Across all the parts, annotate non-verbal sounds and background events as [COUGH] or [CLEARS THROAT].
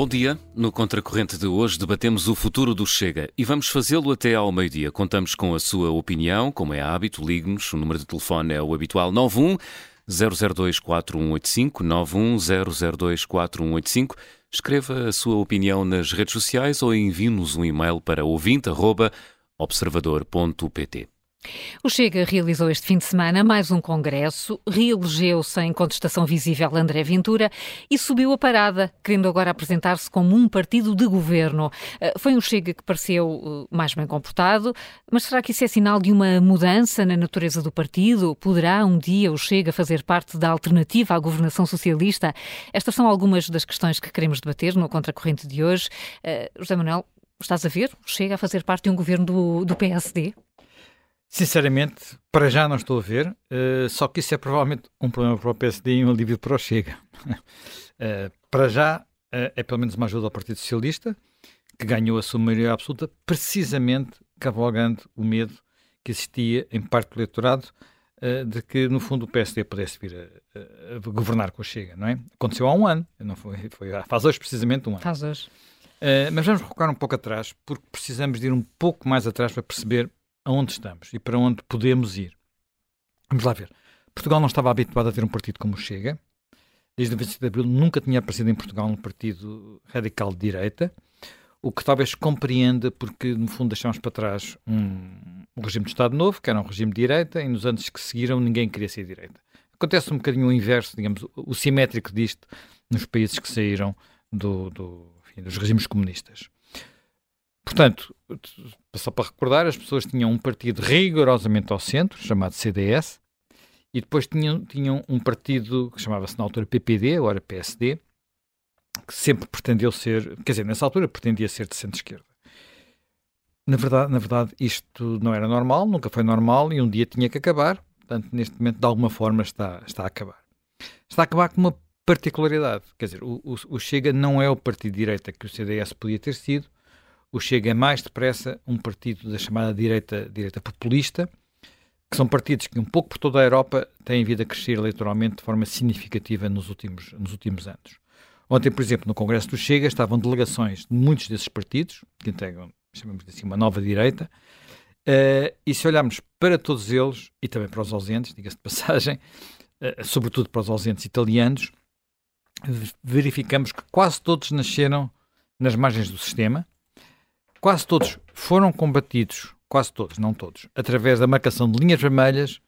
Bom dia. No Contracorrente de hoje debatemos o futuro do Chega e vamos fazê-lo até ao meio-dia. Contamos com a sua opinião, como é hábito, ligue-nos. O número de telefone é o habitual 91 002 4185 91 002 4185. Escreva a sua opinião nas redes sociais ou envie-nos um e-mail para ouvinte.observador.pt. O Chega realizou este fim de semana mais um congresso, reelegeu sem contestação visível André Ventura e subiu a parada, querendo agora apresentar-se como um partido de governo. Eh, foi um Chega que pareceu eh, mais bem comportado, mas será que isso é sinal de uma mudança na natureza do partido? Poderá um dia o Chega fazer parte da alternativa à governação socialista? Estas são algumas das questões que queremos debater no Contracorrente de hoje. Uh, José Manuel, estás a ver? Chega a fazer parte de um governo do, do PSD? Sinceramente, para já não estou a ver, uh, só que isso é provavelmente um problema para o PSD e um alívio para o Chega. uh, [LAUGHS] para já, uh, é pelo menos uma ajuda ao Partido Socialista, que ganhou a sua maioria absoluta, precisamente cavalgando o medo que existia em parte do eleitorado de que, no fundo, o PSD pudesse vir a, a, governar com o Chega, não é? Aconteceu há um ano, não foi, foi faz hoje precisamente um ano. Faz hoje. mas vamos recuar um pouco atrás, porque precisamos de ir um pouco mais atrás para perceber aonde estamos e para onde podemos ir. Vamos lá ver. Portugal não estava habituado a ter um partido como Chega. Desde o 25 de Abril nunca tinha aparecido em Portugal um partido radical de direita, o que talvez compreenda porque, no fundo, deixámos para trás um, um regime de Estado novo, que era um regime de direita, e nos anos que seguiram ninguém queria ser direita. Acontece um bocadinho o inverso, digamos, o simétrico disto nos países que saíram do, do, enfim, dos regimes comunistas. Portanto, só para recordar, as pessoas tinham um partido rigorosamente ao centro, chamado CDS, e depois tinham, tinham um partido que chamava-se na altura PPD, agora PSD, que sempre pretendeu ser, quer dizer, nessa altura pretendia ser de centro-esquerda. Na verdade, na verdade, isto não era normal, nunca foi normal e um dia tinha que acabar. Portanto, neste momento, de alguma forma, está, está a acabar. Está a acabar com uma particularidade. Quer dizer, o, o, o Chega não é o partido de direita que o CDS podia ter sido, o Chega é mais depressa um partido da chamada direita, direita populista, que são partidos que um pouco por toda a Europa têm vindo a crescer eleitoralmente de forma significativa nos últimos, nos últimos anos. Ontem, por exemplo, no Congresso do Chega estavam delegações de muitos desses partidos, que integram, chamamos assim, uma nova direita, uh, e se olharmos para todos eles, e também para os ausentes, diga-se de passagem, uh, [LAUGHS] sobretudo para os ausentes italianos, verificamos que quase todos nasceram nas margens do sistema, quase todos foram combatidos, quase todos, não todos, através da marcação de linhas vermelhas,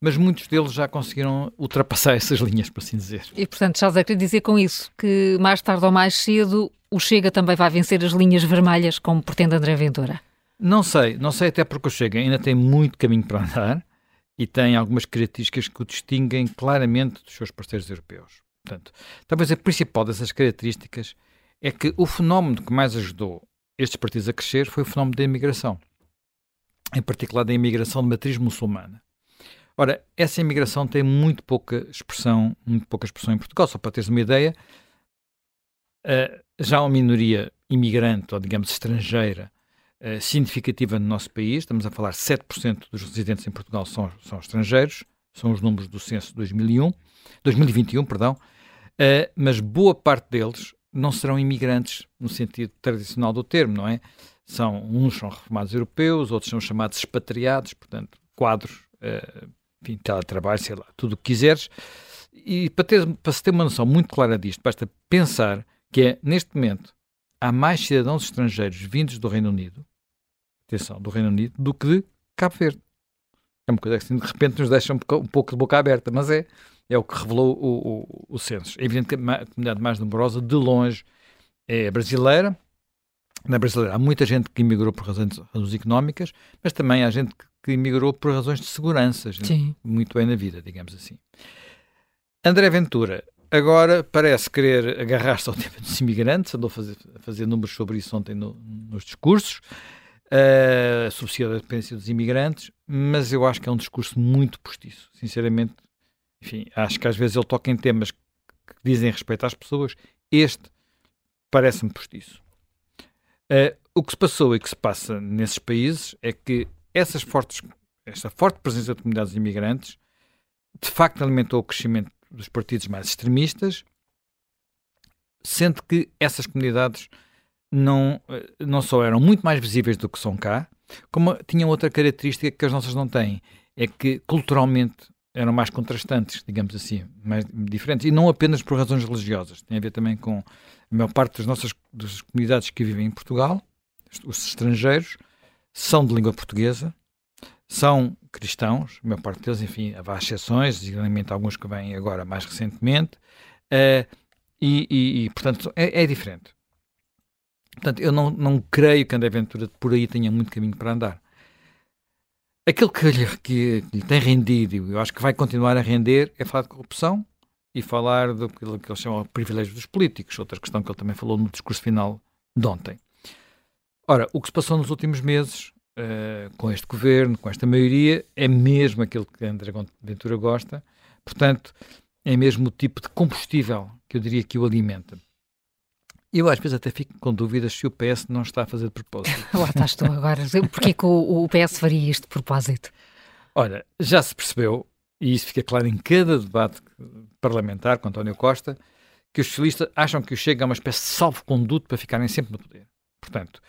mas muitos deles já conseguiram ultrapassar [LAUGHS] essas linhas, por assim dizer. E, portanto, estás a querer dizer com isso que mais tarde ou mais cedo o Chega também vai vencer as linhas vermelhas, como pretende André Ventura? Não sei, não sei até porque o Chega ainda tem muito caminho para andar e tem algumas características que o distinguem claramente dos seus parceiros europeus. Portanto, talvez a principal dessas características é que o fenómeno que mais ajudou estes partidos a crescer foi o fenómeno da imigração, em particular da imigração de matriz muçulmana. Ora, essa imigração tem muito pouca expressão, muito pouca expressão em Portugal. Só para teres uma ideia, uh, já uma minoria imigrante, ou digamos estrangeira, uh, significativa no nosso país, estamos a falar 7% dos residentes em Portugal são, são estrangeiros, são os números do censo de 2001, 2021, perdão, uh, mas boa parte deles não serão imigrantes no sentido tradicional do termo, não é? São, uns são reformados europeus, outros são chamados expatriados, portanto, quadros, uh, enfim, teletrabalho, sei lá, tudo o que quiseres. E para, ter, para se ter uma noção muito clara disto, basta pensar que é, neste momento, há mais cidadãos estrangeiros vindos do Reino Unido, atenção, do Reino Unido, do que de Cabo Verde. É uma coisa que assim, de repente nos deixa um pouco de boca aberta, mas é, é o que revelou o, o, o censo. É evidente que a comunidade mais numerosa, de longe, é brasileira. Na brasileira há muita gente que imigrou por razões, razões económicas, mas também há gente que, que imigrou por razões de segurança, muito bem na vida, digamos assim. André Ventura agora parece querer agarrar-se ao [LAUGHS] tema dos imigrantes, andou a fazer, a fazer números sobre isso ontem no, nos discursos, uh, eh, subsidiar a dependência dos imigrantes, mas eu acho que é um discurso muito postiço. Sinceramente, enfim, acho que às vezes ele toca em temas que dizem respeito às pessoas. Este parece-me postiço. Uh, o que se passou e que se passa nesses países é que essas fortes, esta forte presença de comunidades imigrantes de facto alimentou o crescimento dos partidos mais extremistas sendo que essas comunidades não, eh, não só eram muito mais visíveis do que são cá, como tinham outra característica que as nossas não têm, é que culturalmente eram mais contrastantes, digamos assim, mais diferentes, e não apenas por razões religiosas, tem a ver também com a maior parte das nossas das comunidades que vivem em Portugal, os estrangeiros, são de língua portuguesa, são cristãos, a maior parte deles, enfim, há exceções, designadamente alguns que vêm agora mais recentemente, uh, e, e, e, portanto, é, é, diferente. Portanto, eu não, não creio que André Ventura por aí tenha muito caminho para andar. Aquilo que lhe, que, lhe tem rendido, e eu acho que vai continuar a render, é falar de corrupção e falar do que ele chama de privilégio dos políticos, outra questão que ele também falou no discurso final de ontem. Ora, o que se passou nos últimos meses uh, com este governo, com esta maioria, é mesmo aquilo que André Ventura gosta, portanto, é mesmo o tipo de combustível que eu diria que o alimenta. Eu às vezes até fico com dúvidas se o PS não está a fazer de propósito. [LAUGHS] Lá estás tu agora. Porquê que o, o PS faria isto de propósito? Olha, já se percebeu, e isso fica claro em cada debate parlamentar com António Costa, que os socialistas acham que o Chega é uma espécie de salvo-conduto para ficarem sempre no poder. Portanto,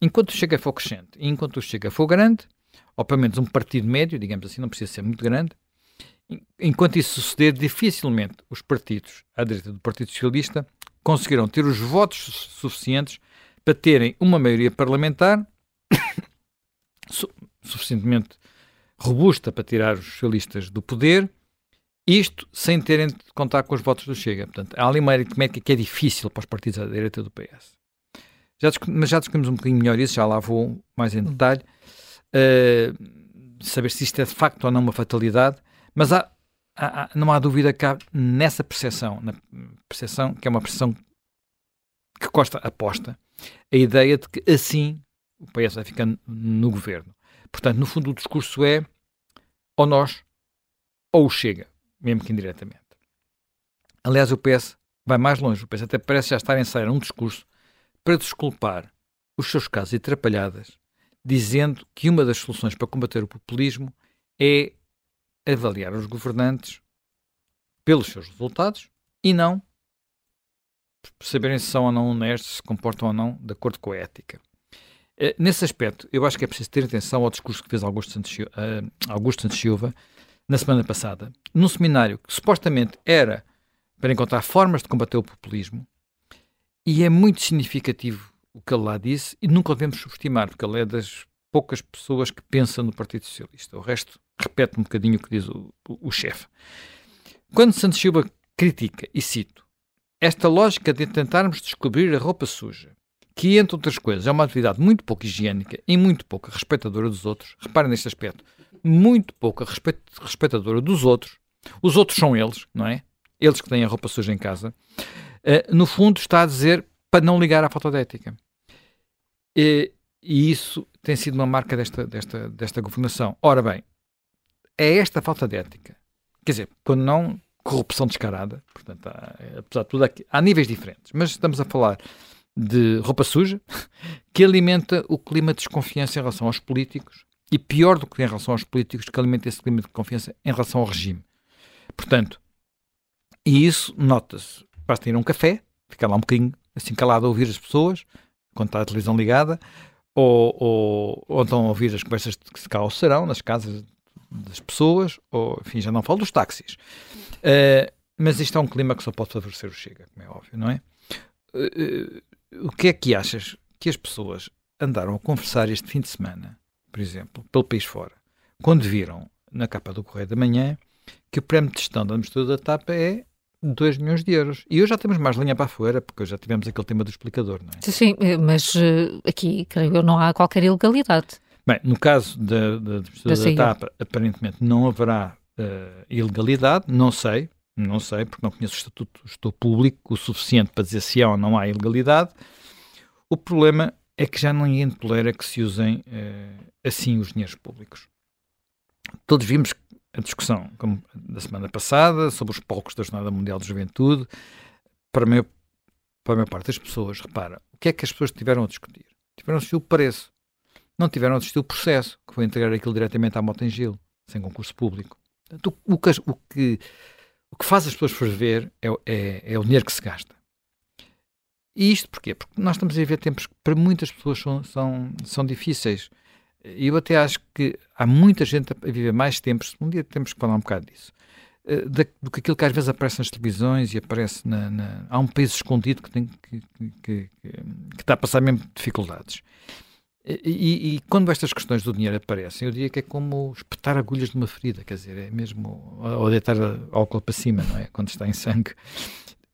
enquanto o Chega for crescente e enquanto o Chega for grande, ou pelo menos um partido médio, digamos assim, não precisa ser muito grande, enquanto isso suceder, dificilmente os partidos à direita do Partido Socialista conseguiram ter os votos suficientes para terem uma maioria parlamentar [COUGHS] su suficientemente robusta para tirar os socialistas do poder, isto sem terem de contar com os votos do Chega. Portanto, há ali uma aritmética que é difícil para os partidos à direita do PS. Já mas já discutimos um bocadinho melhor isso, já lá vou mais em hum. detalhe, uh, saber se isto é de facto ou não uma fatalidade, mas há, há, não há dúvida que há nessa percepção, na percepção que é uma percepção que Costa aposta, a ideia de que assim o PS vai ficar no governo. Portanto, no fundo, o discurso é ou nós ou Chega, mesmo que indiretamente. Aliás, o PS vai mais longe. O PS até parece já estar a ensaiar um discurso para desculpar os seus casos e atrapalhadas, dizendo que uma das soluções para combater o populismo é avaliar os governantes pelos seus resultados e não saberem se são ou não honestos, se comportam ou não de acordo com a ética. Eh, nesse aspecto, eu acho que é preciso ter atenção ao discurso que fez Augusto Santos, uh, Augusto Santos Silva na semana passada, num seminário que supostamente era para encontrar formas de combater o populismo, e é muito significativo o que ele lá disse, e nunca o devemos subestimar, porque ele é das poucas pessoas que pensam no Partido Socialista. O resto repete um bocadinho o que diz o, o, o chefe. Quando Santos Silva critica, e cito, esta lógica de tentarmos descobrir a roupa suja, que, entre outras coisas, é uma atividade muito pouco higiênica e muito pouco respeitadora dos outros, reparem neste aspecto, muito pouco respeitadora dos outros, os outros são eles, não é? Eles que têm a roupa suja em casa, uh, no fundo está a dizer para não ligar à falta de ética. E, e isso tem sido uma marca desta, desta, desta governação. Ora bem, é esta falta de ética. Quer dizer, quando não corrupção descarada, portanto, há, apesar de tudo, há, há níveis diferentes, mas estamos a falar de roupa suja [LAUGHS] que alimenta o clima de desconfiança em relação aos políticos e pior do que em relação aos políticos, que alimenta esse clima de confiança em relação ao regime. Portanto, e isso nota-se. Basta ir a um café, ficar lá um bocadinho assim calado a ouvir as pessoas, quando está a televisão ligada, ou, ou, ou então ouvir as conversas que se cá serão nas casas das pessoas, ou enfim, já não falo dos táxis. Uh, mas isto é um clima que só pode favorecer o Chega, como é óbvio, não é? Uh, o que é que achas que as pessoas andaram a conversar este fim de semana, por exemplo, pelo país fora, quando viram na capa do Correio da Manhã que o prémio de gestão da mistura da TAP é 2 milhões de euros. E hoje já temos mais linha para fora, porque já tivemos aquele tema do explicador, não é? Sim, mas aqui, creio eu, não há qualquer ilegalidade. Bem, no caso da, da, da, da TAP, aparentemente não haverá uh, ilegalidade, não sei, não sei, porque não conheço o estatuto, estou público o suficiente para dizer se há ou não há ilegalidade. O problema é que já ninguém tolera que se usem uh, assim os dinheiros públicos. Todos vimos a discussão como da semana passada sobre os palcos da Jornada Mundial de Juventude. Para a, maior, para a maior parte das pessoas, repara, o que é que as pessoas tiveram a discutir? Tiveram a discutir o preço. Não tiveram a discutir o processo, que foi entregar aquilo diretamente à Motengil, sem concurso público. Portanto, o, que, o, que, o que faz as pessoas ferver é, é, é o dinheiro que se gasta. E isto porquê? Porque nós estamos a viver tempos que para muitas pessoas são, são, são difíceis. E eu até acho que há muita gente a viver mais tempos, um dia temos que falar um bocado disso, eh, do que aquilo que às vezes aparece nas televisões e aparece na. na há um país escondido que, tem, que, que, que, que está a passar mesmo dificuldades. E, e, quando estas questões do dinheiro aparecem, eu diria que é como espetar agulhas de uma ferida, quer dizer, é mesmo. ou deitar álcool para cima, não é? Quando está em sangue.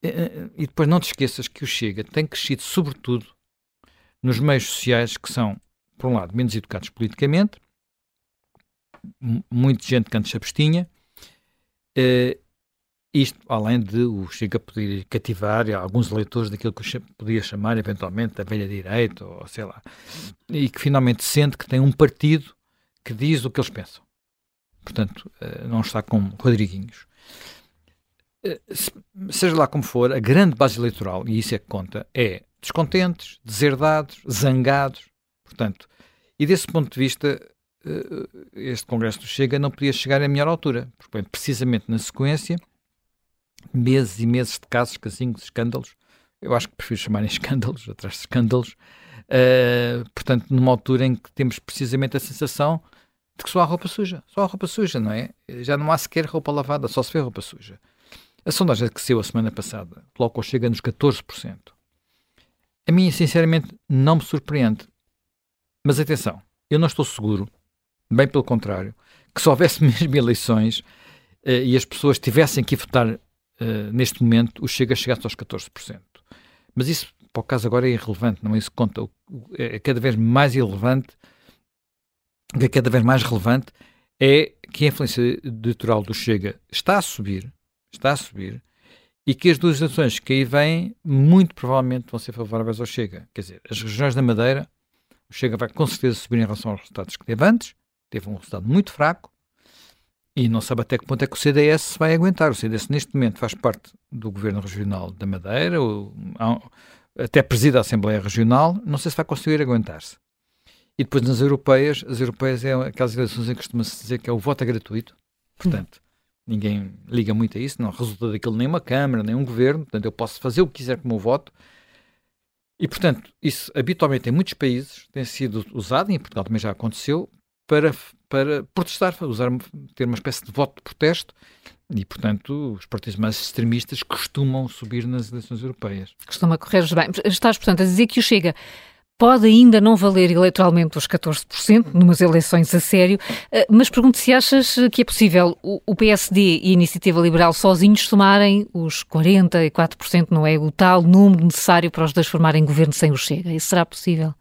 E depois não te esqueças que o Chega tem crescido, sobretudo, nos meios sociais que são, por um lado, menos educados politicamente, muita gente que abstinha, uh, isto além de o Chega poder cativar alguns eleitores daquilo que podia chamar eventualmente a velha direita, ou sei lá, e que finalmente sente que tem um partido que diz o que eles pensam. Portanto, uh, não está com Rodriguinhos. Eh, seja lá como for, a grande base eleitoral, e isso é que conta, é descontentes, deserdados, zangados. Portanto, e desse ponto de vista, eh, este Congresso do Chega não podia chegar a melhor altura, porque precisamente na sequência, meses e meses de casos, casinhos, escândalos, eu acho que prefiro chamar [LAUGHS] escândalos, atrás de escândalos, uh, portanto, numa altura em que temos precisamente a sensação de que só há roupa suja, só há roupa suja, não é? Já não há sequer roupa lavada, só se vê roupa suja. A sondagem que saiu a semana passada coloca o Chega nos 14%. A mim, sinceramente, não me surpreende. Mas atenção, eu não estou seguro, bem pelo contrário, que se houvesse [LAUGHS] mesmo eleições uh, e as pessoas tivessem que votar uh, neste momento, o Chega chegasse aos 14%. Mas isso, para o caso agora, é irrelevante, não é isso que conta. É cada vez mais irrelevante, é cada vez mais relevante é que a influência eleitoral do Chega está a subir, está a subir, e que as duas eleições que aí vêm, muito provavelmente vão ser favoráveis ao Chega. Quer dizer, as regiões da Madeira, o Chega vai com certeza subir em relação aos resultados que teve antes, teve um resultado muito fraco, e não sabe até que ponto é que o CDS vai aguentar. O CDS, neste momento, faz parte do Governo Regional da Madeira, ou, até presida a Assembleia Regional, não sei se vai conseguir aguentar-se. E depois nas europeias, as europeias é aquelas eleições em que costuma-se dizer que é o voto é gratuito, portanto, Ninguém liga muito a isso, não resulta daquilo nem uma Câmara, nem um Governo, portanto eu posso fazer o que quiser com o meu voto. E, portanto, isso habitualmente em muitos países tem sido usado, e em Portugal também já aconteceu, para, para protestar, usar, ter uma espécie de voto de protesto, e, portanto, os partidos mais extremistas costumam subir nas eleições europeias. Costuma correr bem. Estás, portanto, a dizer que o Chega pode ainda não valer eleitoralmente os 14%, numas eleições a sério, eh, mas pergunto se achas que é possível o PSD e a Iniciativa Liberal sozinhos somarem os 44%, não é o tal número necessário para os dois formarem governo sem o Chega. Isso será possível?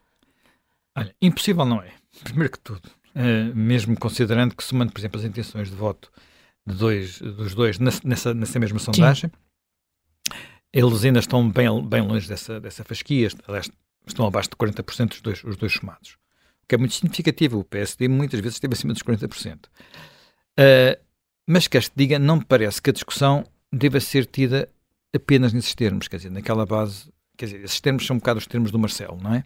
Olha, impossível não é. Primeiro que tudo, mesmo considerando que somando, por exemplo, as intenções de voto de dois, dos dois nessa, nessa mesma sondagem, Sim. eles ainda estão bem, bem longe dessa, dessa fasquia. Aliás, estão abaixo de 40% dos dois, os dois somados. O que é muito significativo. O PSD muitas vezes esteve acima dos 40%. Uh, ah, mas quer te diga, não me parece que a discussão deva ser tida apenas nesses termos, quer dizer, naquela base, quer dizer, esses termos são um bocado os termos do Marcelo, não é?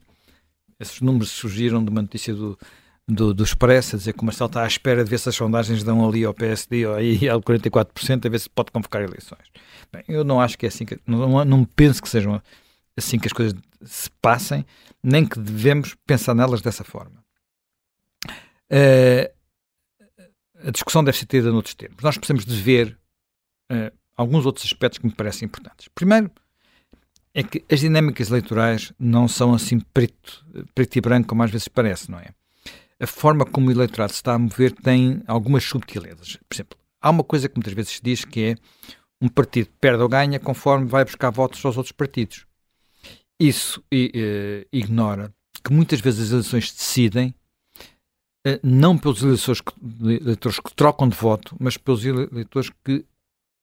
Esses números surgiram de uma notícia do, do, do Expresso, a dizer que o Marcelo está à espera de ver se as sondagens dão ali ao PSD ou aí [LAUGHS] ao 44%, a ver se pode convocar eleições. Bem, eu não acho que é assim, que, não, não, penso que sejam assim que as coisas se passem, nem que devemos pensar nelas dessa forma. Uh, a discussão deve ser tida noutros termos. Nós precisamos de ver uh, alguns outros aspectos que me parecem importantes. Primeiro, é que as dinâmicas eleitorais não são assim preto, preto e branco como às vezes parece, não é? A forma como o eleitorado se está a mover tem algumas subtilezas. Por exemplo, há uma coisa que muitas vezes se diz que é um partido perde ou ganha conforme vai buscar votos aos outros partidos. Isso uh, ignora que muitas vezes as eleições decidem uh, não pelos eleitores que, eleitores que trocam de voto, mas pelos eleitores que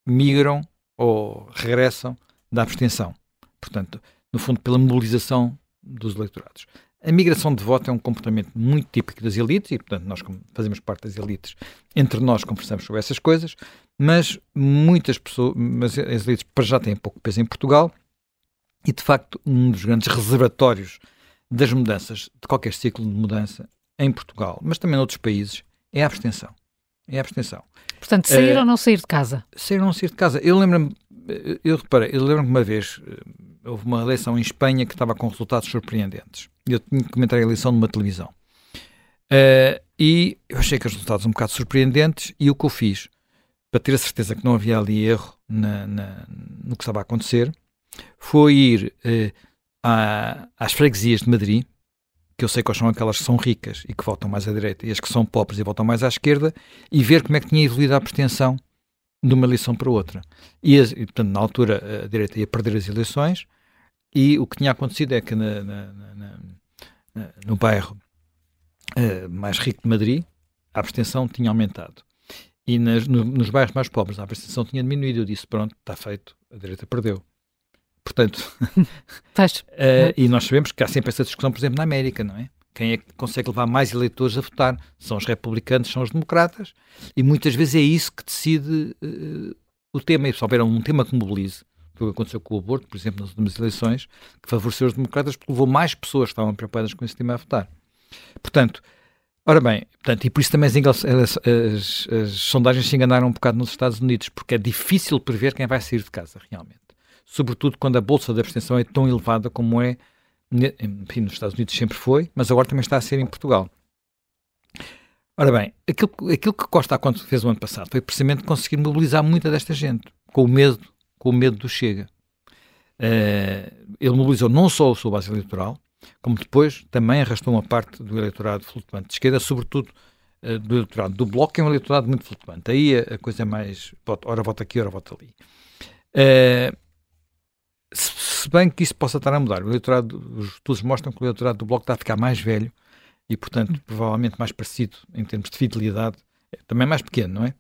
migram ou regressam da abstenção. Portanto, no fundo, pela mobilização dos eleitorados. A migração de voto é um comportamento muito típico das elites e, portanto, nós fazemos parte das elites, entre nós conversamos sobre essas coisas, mas muitas pessoas, mas as elites para já têm pouco peso em Portugal e, de facto, um dos grandes reservatórios das mudanças, de qualquer ciclo de mudança em Portugal, mas também noutros países, é a abstenção. É a abstenção. Portanto, sair uh, ou não sair de casa? Sair ou não sair de casa. Eu lembro-me, eu reparei, eu lembro-me uma vez, houve uma eleição em Espanha que estava com resultados surpreendentes. Eu tinha que comentar a eleição numa televisão. Uh, e eu achei que os resultados um bocado surpreendentes e o que eu fiz, para ter a certeza que não havia ali erro na, na, no que estava a acontecer, foi ir uh, à, às freguesias de Madrid, que eu sei quais são aquelas que são ricas e que votam mais à direita, e as que são pobres e votam mais à esquerda, e ver como é que tinha evoluído a abstenção de uma eleição para outra. E, e portanto, na altura, a direita ia perder as eleições, e o que tinha acontecido é que na, na, na, no bairro uh, mais rico de Madrid, a abstenção tinha aumentado. E nas, no, nos bairros mais pobres a abstenção tinha diminuído. Eu disse: pronto, está feito, a direita perdeu. Portanto, [LAUGHS] uh, e nós sabemos que há sempre essa discussão, por exemplo, na América, não é? Quem é que consegue levar mais eleitores a votar? São os republicanos, são os democratas, e muitas vezes é isso que decide uh, o tema. E se houver um tema que mobilize, foi o que aconteceu com o aborto, por exemplo, nas últimas eleições, que favoreceu os democratas porque levou mais pessoas que estavam preocupadas com esse tema a votar. Portanto, ora bem, portanto, e por isso também as, as, as, as, sondagens se enganaram um bocado nos Estados Unidos, porque é difícil prever quem vai sair de casa, realmente. Sobretudo quando a bolsa de abstenção é tão elevada como é, enfim, nos Estados Unidos sempre foi, mas agora também está a ser em Portugal. Ora bem, aquilo, aquilo que Costa quando fez o ano passado foi precisamente conseguir mobilizar muita desta gente, com o medo, com o medo do Chega. Uh, ele mobilizou não só a sua base eleitoral, como depois também arrastou uma parte do eleitorado flutuante de esquerda, sobretudo uh, do eleitorado do Bloco, que é um eleitorado muito flutuante. Aí a, a coisa é mais, ora vota aqui, ora vota ali. Uh, se bem que isso possa estar a mudar, o eleitorado, os estudos mostram que o eleitorado do Bloco está a ficar mais velho e, portanto, provavelmente mais parecido em termos de fidelidade, é também mais pequeno, não é?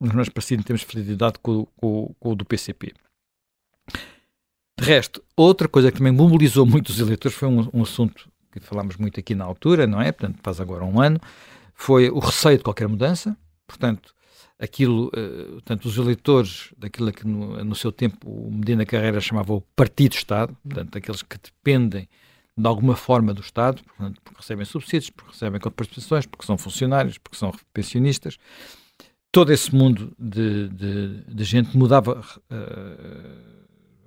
Mas mais parecido em termos de fidelidade com, com, com o do PCP. De resto, outra coisa que também mobilizou muito os eleitores foi um, um assunto que falámos muito aqui na altura, não é? Portanto, faz agora um ano, foi o receio de qualquer mudança. Portanto, aquilo, uh, portanto, os eleitores daquilo que no, no, seu tempo o Medina Carreira chamava o Partido-Estado, portanto, aqueles que dependem de alguma forma do Estado, portanto, porque recebem subsídios, porque recebem compensações, porque são funcionários, porque são pensionistas. Todo esse mundo de, de, de gente mudava uh,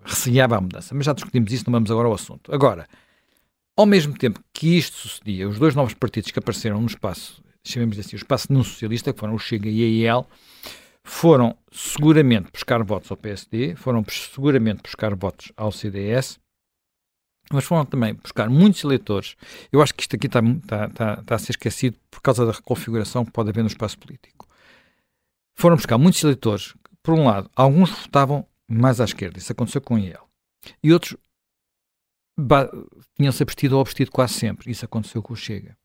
receava a mudança. Mas já discutimos isso, não vamos agora ao assunto. Agora, ao mesmo tempo que isto sucedia, os dois novos partidos que apareceram no espaço, chamemos assim, o espaço não socialista, que foram o Chega e a IEL, foram seguramente buscar votos ao PSD, foram seguramente buscar votos ao CDS, mas foram também buscar muitos eleitores. Eu acho que isto aqui está, está, está, está a ser esquecido por causa da reconfiguração que pode haver no espaço político. Foram buscar muitos eleitores. Por um lado, alguns votavam mais à esquerda. Isso aconteceu com ele. E outros tinham-se abstido ou abstido quase sempre. Isso aconteceu com o Chega.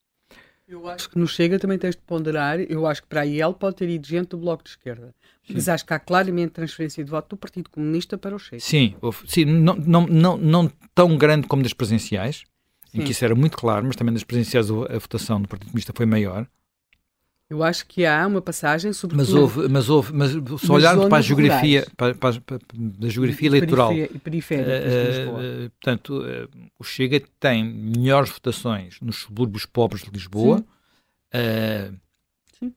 Eu acho que no Chega também tens de ponderar. Eu acho que para a IEL pode ter ido gente do Bloco de Esquerda. Sim. Mas acho que há claramente transferência de voto do Partido Comunista para o Chega. Sim, sim não, não, não, não tão grande como das presenciais, sim. em que isso era muito claro, mas também das presenciais a votação do Partido Comunista foi maior. Eu acho que há uma passagem sobre mas houve, mas houve, mas se olharmos para a geografia, para, para, para, da geografia eleitoral, e periférica, uh, uh, portanto, uh, o Chega tem melhores votações nos subúrbios pobres de Lisboa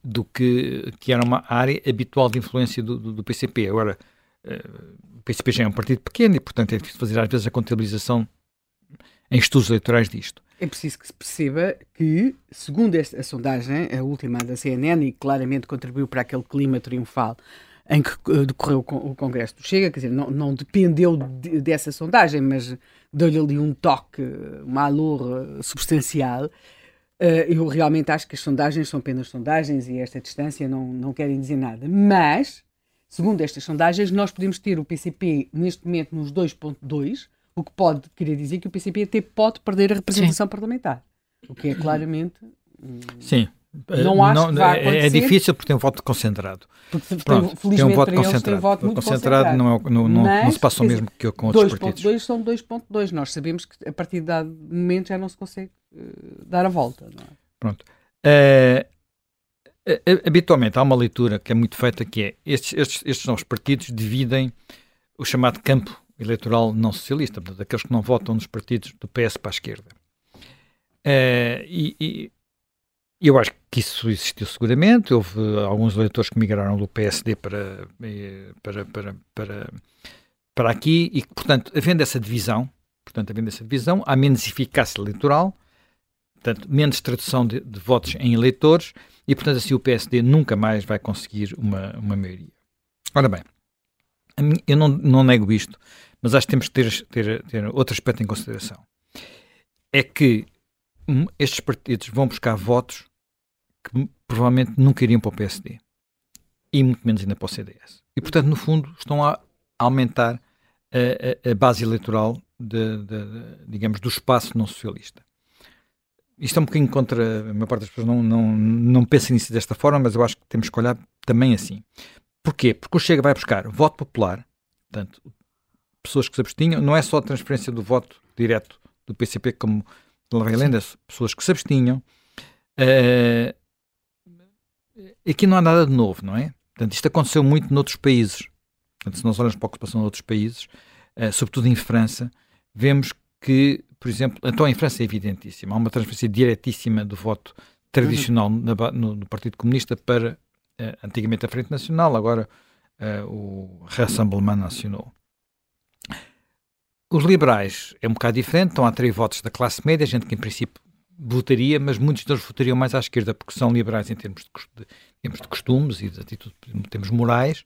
do que que era uma área habitual de influência do, do, do PCP. Agora, o PCP já é um partido pequeno e, portanto, é difícil fazer às vezes a contabilização em estudos eleitorais disto. É preciso que se perceba que, segundo esta, sondagem, a última da CNN, e claramente contribuiu para aquele clima triunfal em que uh, decorreu o Congresso do Chega, quer dizer, não, não dependeu de, dessa sondagem, mas deu-lhe ali um toque, uma alor substancial. Uh, eu realmente acho que as sondagens são apenas sondagens e esta distância não, não querem dizer nada. Mas, segundo estas sondagens, nós podemos ter o PCP neste momento nos 2,2, o que pode querer dizer que o PCP até pode perder a representação Sim. parlamentar. O que é claramente. Sim. Não acho não, que vá acontecer. É, é difícil porque tem um voto concentrado. Porque Pronto, tem, tem um voto concentrado. Tem voto muito concentrado, concentrado. Não, é, não, não, não, se passa o mesmo que com outros 2. partidos. 2 são 2.2. Nós sabemos que a partir de dado momento já não se consegue uh, dar a volta. É? Pronto. Uh, habitualmente há uma leitura que é muito feita que é estes, estes, estes novos partidos dividem o chamado campo eleitoral não socialista, portanto, daqueles que não votam nos partidos do PS para a esquerda. Uh, e, e, eu acho que isso existiu seguramente. Houve alguns eleitores que migraram do PSD para, para, para, para, para aqui e portanto, havendo essa divisão, portanto, havendo essa divisão, há menos eficácia eleitoral, portanto, menos tradução de, de votos em eleitores, e, portanto, assim o PSD nunca mais vai conseguir uma, uma maioria. Ora bem, eu não, não nego isto, mas acho que temos que ter, ter, ter outro aspecto em consideração. É que estes partidos vão buscar votos que provavelmente nunca iriam para o PSD e muito menos ainda para o CDS. E, portanto, no fundo, estão a aumentar a, a, a base eleitoral, de, de, de, digamos, do espaço não socialista. Isto é um bocadinho contra. A maior parte das pessoas não, não, não pensa nisso desta forma, mas eu acho que temos que olhar também assim. Porquê? Porque o Chega vai buscar voto popular, portanto, pessoas que se abstinham, não é só a transferência do voto direto do PCP, como lá vem lenda, pessoas que se abstinham. Uh, aqui não há nada de novo, não é? Portanto, isto aconteceu muito noutros países. Portanto, se nós olhamos para a ocupação de outros países, uh, sobretudo em França, vemos que, por exemplo, então em França é evidentíssimo, há uma transferência diretíssima do voto tradicional uhum. na, no, no, Partido Comunista para, antigamente a Frente Nacional, agora uh, o Rassemblement National. Os liberais é um bocado diferente, estão a atrair votos da classe média, gente que em princípio votaria, mas muitos deles votariam mais à esquerda porque são liberais em termos de, termos de costumes e de atitude, em termos morais,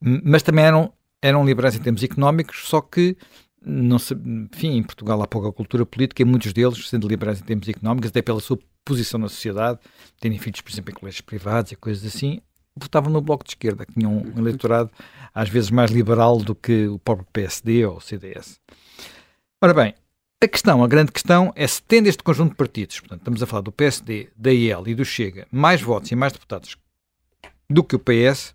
mas também eram, eram liberais em termos económicos, só que não se, enfim, em Portugal há pouca cultura política e muitos deles, sendo liberais em termos económicos, até pela sua posição na sociedade, terem filhos, por exemplo, em colégios privados e coisas assim, votavam no Bloco de Esquerda, que tinham um eleitorado às vezes mais liberal do que o próprio PSD ou o CDS. Ora bem, a questão, a grande questão é se tendo este conjunto de partidos, portanto, estamos a falar do PSD, da IEL e do Chega, mais votos e mais deputados do que o PS,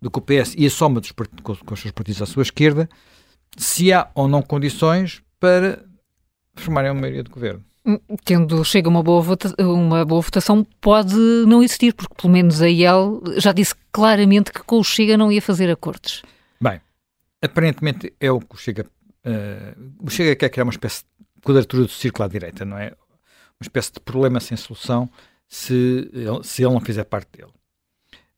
do que o PS e a soma dos, com, com os seus partidos à sua esquerda, se há ou não condições para formarem uma maioria de governo. Hum, tendo chega uma boa, vota, uma boa votação, pode não existir, porque pelo menos a IEL já disse claramente que com o Chega não ia fazer acordos. Bem, aparentemente é o que o Chega. Uh, o Chega quer criar uma espécie de quadratura do círculo à direita, não é? Uma espécie de problema sem solução se, se ele não fizer parte dele.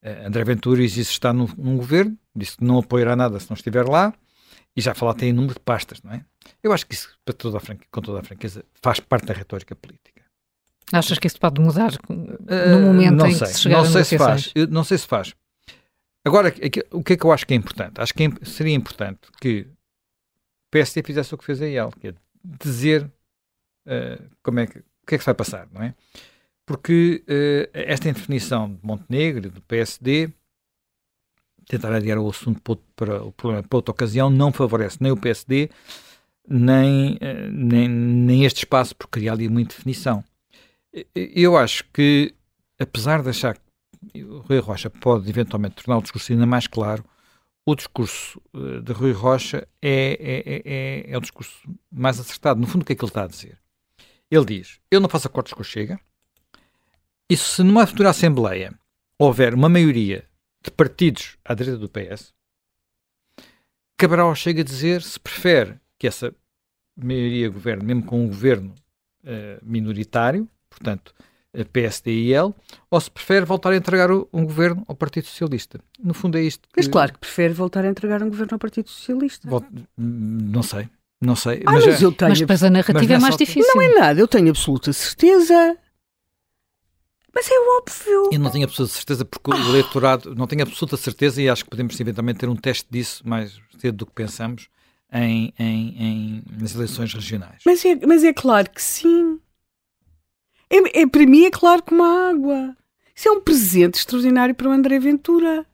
Uh, André Ventura que está num, num governo, disse que não apoiará nada se não estiver lá, e já falar tem número de pastas, não é? Eu acho que isso, para toda a com toda a franqueza, faz parte da retórica política. Achas que isso pode mudar no momento uh, em sei, que se chegar não sei se faz. Não sei se faz. Agora, o que é que eu acho que é importante? Acho que é seria importante que o PSD fizesse o que fez a IEL, que é dizer uh, como é que, o que é que se vai passar, não é? Porque uh, esta indefinição de Montenegro, do PSD, tentar adiar o assunto para, problema para outra ocasião não favorece nem o PSD nem, eh, nem, nem este espaço, porque cria ali muita definição. Eu acho que, apesar de achar que o Rui Rocha pode eventualmente tornar o discurso ainda mais claro, o discurso eh, de Rui Rocha é, é, é, é, o discurso mais acertado. No fundo, o que é que ele está a dizer? Ele diz: Eu não faço acordos com o Chega, e se numa futura Assembleia houver uma maioria de partidos à direita do PS, Cabral chega a dizer se prefere que essa maioria governe, mesmo com um governo uh, minoritário, portanto, PSD e IL, ou se prefere voltar a entregar o, um governo ao Partido Socialista. No fundo é isto. Que... Mas claro que prefere voltar a entregar um governo ao Partido Socialista. Vol... Não sei. Não sei. Ah, mas, mas, é- eu tenho... mas depois a narrativa é mais difícil. Não é nada, eu tenho absoluta certeza. Mas é óbvio. Eu não tenho absoluta certeza porque o eleitorado, não tenho absoluta certeza e acho que podemos eventualmente ter um teste disso mais cedo do que pensamos em, em, em nas eleições regionais. Mas é, mas é claro que sim. É, é, para mim é claro como a água. Isso é um presente extraordinário para o André Ventura.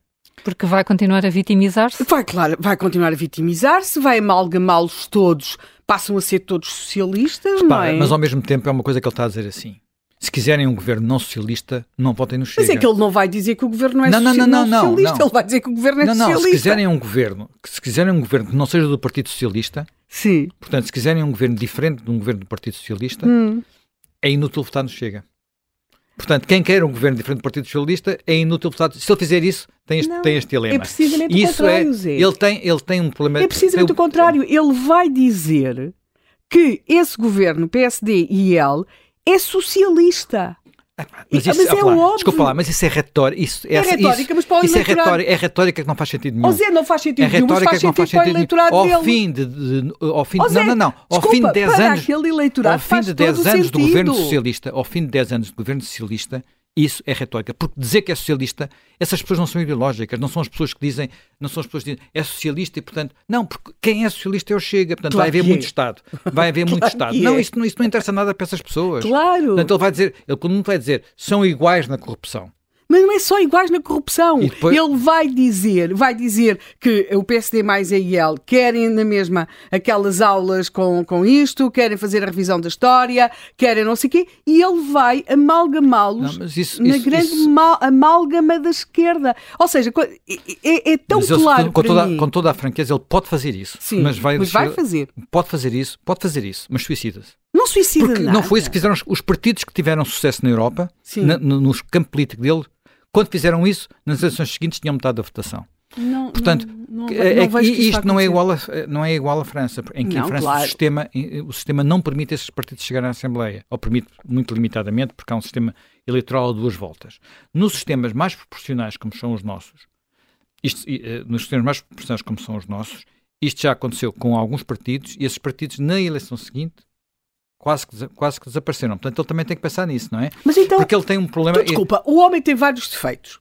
Porque vai continuar a vitimizar-se? Vai, claro, vai continuar a vitimizar-se, vai amalgamá-los todos, passam a ser todos socialistas, Repara, não é? Mas ao mesmo tempo é uma coisa que ele está a dizer assim se quiserem um governo não socialista, não votem no Chega. Mas é que ele não vai dizer que o governo não é não, não, não, não, não, socialista, ele vai dizer que o governo é não, socialista. Não, se quiserem um governo, se quiserem um governo que não seja do Partido Socialista, Sim. portanto, se quiserem um governo diferente de um governo do Partido Socialista, hum. é inútil votar no Chega. Portanto, quem quer um governo diferente do Partido Socialista é inútil votar. Se ele fizer isso, tem este, não, tem este dilema. É precisamente o isso é, contrário, é, Zé. Ele tem, ele tem um problema. É precisamente o contrário. Ele vai dizer que esse governo, PSD e ele, é socialista. Mas, isso, mas é lá, óbvio. Desculpa lá, mas isso é retórica. Isso, é, é retórica, isso, mas para o isso é retórica, é retórica que não faz sentido nenhum. Ou Zé, não faz sentido é nenhum, mas faz sentido, faz sentido para o eleitorado ao dele. Fim de, de, ao fim de, Zé, não, não, não. Ao desculpa, fim de 10 anos. Aquele eleitorado ao fim de 10 anos sentido. do governo socialista, ao fim de 10 anos do governo socialista, isso é retórica. Porque dizer que é socialista, essas pessoas não são ideológicas, não são as pessoas que dizem, não são as pessoas que dizem, é socialista e, portanto, não, porque quem é socialista é o Chega, portanto, claro vai haver é. muito Estado. Vai haver [LAUGHS] claro muito Estado. É. Não, isso, isso não interessa nada para essas pessoas. Claro. Portanto, ele vai dizer, ele quando não vai dizer, são iguais na corrupção. Mas não é só iguais na corrupção. Depois... Ele vai dizer, vai dizer que o PSD mais a IEL querem na mesma aquelas aulas com, com isto, querem fazer a revisão da história, querem não sei o quê, e ele vai amalgamá-los na isso, grande isso... amálgama da esquerda. Ou seja, é, é tão mas claro ele, com, toda, mim. com toda a franqueza, ele pode fazer isso. Sim, mas vai, mas vai fazer. Pode fazer isso, pode fazer isso, mas suicida-se. Não suicida Porque nada. não foi isso que fizeram os, os partidos que tiveram sucesso na Europa, na, no, no campo político dele, quando fizeram isso, nas eleições seguintes tinham metade da votação. Não, Portanto, não, não, é, não isto não é, igual a, não é igual à França, em que em França claro. o, sistema, o sistema não permite esses partidos chegarem à Assembleia, ou permite muito limitadamente, porque há um sistema eleitoral a duas voltas. Nos sistemas mais proporcionais, como são os nossos, isto, nos sistemas mais proporcionais, como são os nossos, isto já aconteceu com alguns partidos, e esses partidos, na eleição seguinte, quase que, quase que desapareceram. Portanto, ele também tem que pensar nisso, não é? Mas então, Porque ele tem um problema. Tu, desculpa, o homem tem vários defeitos,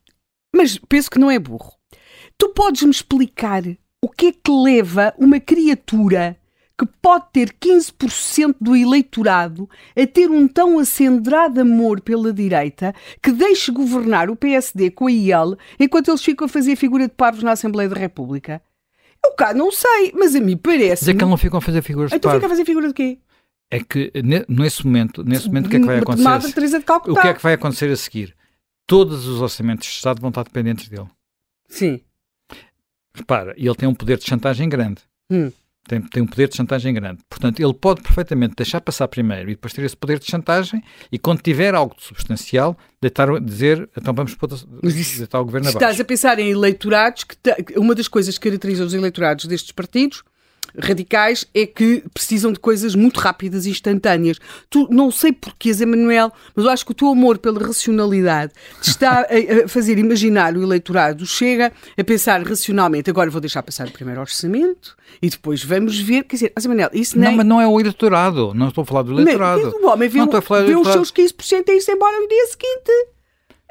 mas penso que não é burro. Tu podes-me explicar o que é que leva uma criatura que pode ter 15% do eleitorado a ter um tão acendrado amor pela direita que deixe governar o PSD com a IEL enquanto eles ficam a fazer figura de parvos na Assembleia da República? Eu cá não sei, mas a mim parece. Mas é que eles não ficam a fazer figuras de então parvos. fica a fazer figura de quê? É que nesse momento, nesse momento o que é que vai acontecer? Madre Teresa de Calcutá. O que é que vai acontecer a seguir? Todos os orçamentos de Estado vão estar dependentes dele. Sim. Repara, ele tem um poder de chantagem grande. Hum. Tem, tem um poder de chantagem grande. Portanto, ele pode perfeitamente deixar passar primeiro e depois ter esse poder de chantagem e quando tiver algo de substancial, deitar, dizer, então vamos pôr, deitar o governo Estás abaixo. a pensar em eleitorados que uma das coisas que caracteriza os eleitorados destes partidos radicais é que precisam de coisas muito rápidas e instantâneas. Tu não sei porquê, Zé Manuel, mas eu acho que o teu amor pela racionalidade te está a, a fazer imaginar o eleitorado chega a pensar racionalmente. Agora vou deixar passar o primeiro orçamento e depois vamos ver. Quer dizer, Zé Manuel, isso nem... Não, mas não é o eleitorado. Não estou a falar do eleitorado. Mas, o homem vê, não estou a falar do vê os seus 15% a ir-se embora no dia seguinte.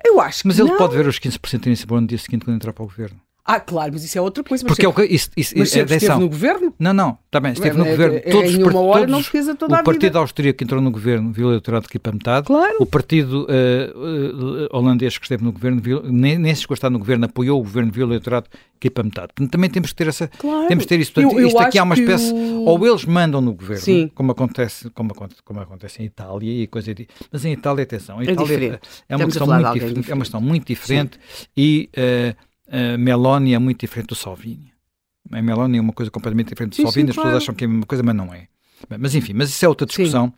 Eu acho Mas que ele não. pode ver os 15% irem-se embora no dia seguinte quando entrar para o governo. Ah, claro, mas isso é outra coisa. Mas Porque é o sempre, que. Isso, isso, mas sempre atenção. esteve no governo? Não, não, está bem, esteve no É, governo. é, Todos em os uma hora todos não os- fez a toda a O Partido vida. Austríaco que entrou no governo viu o eleitorado aqui para metade. Claro. O Partido eh, eh, holandês que esteve no governo, viu, nem, nem se chegou a estar no governo, apoiou o governo, viu o eleitorado aqui para metade. Portanto, também temos que ter essa. Claro. Temos que ter isso. Portanto, Eu- eu isto aqui há acho uma espécie. o- Ou eles mandam no governo, Sim. como acontece, como, como acontece em Itália e coisa de, Mas em Itália, atenção, em É Itália é uma questão muito diferente. É uma questão muito diferente e eh, Meloni é muito diferente do Salvini. A Meloni é uma coisa completamente diferente do Sim, Salvini, sim, as pessoas claro. acham que é a mesma coisa, mas não é. Mas enfim, mas isso é outra discussão.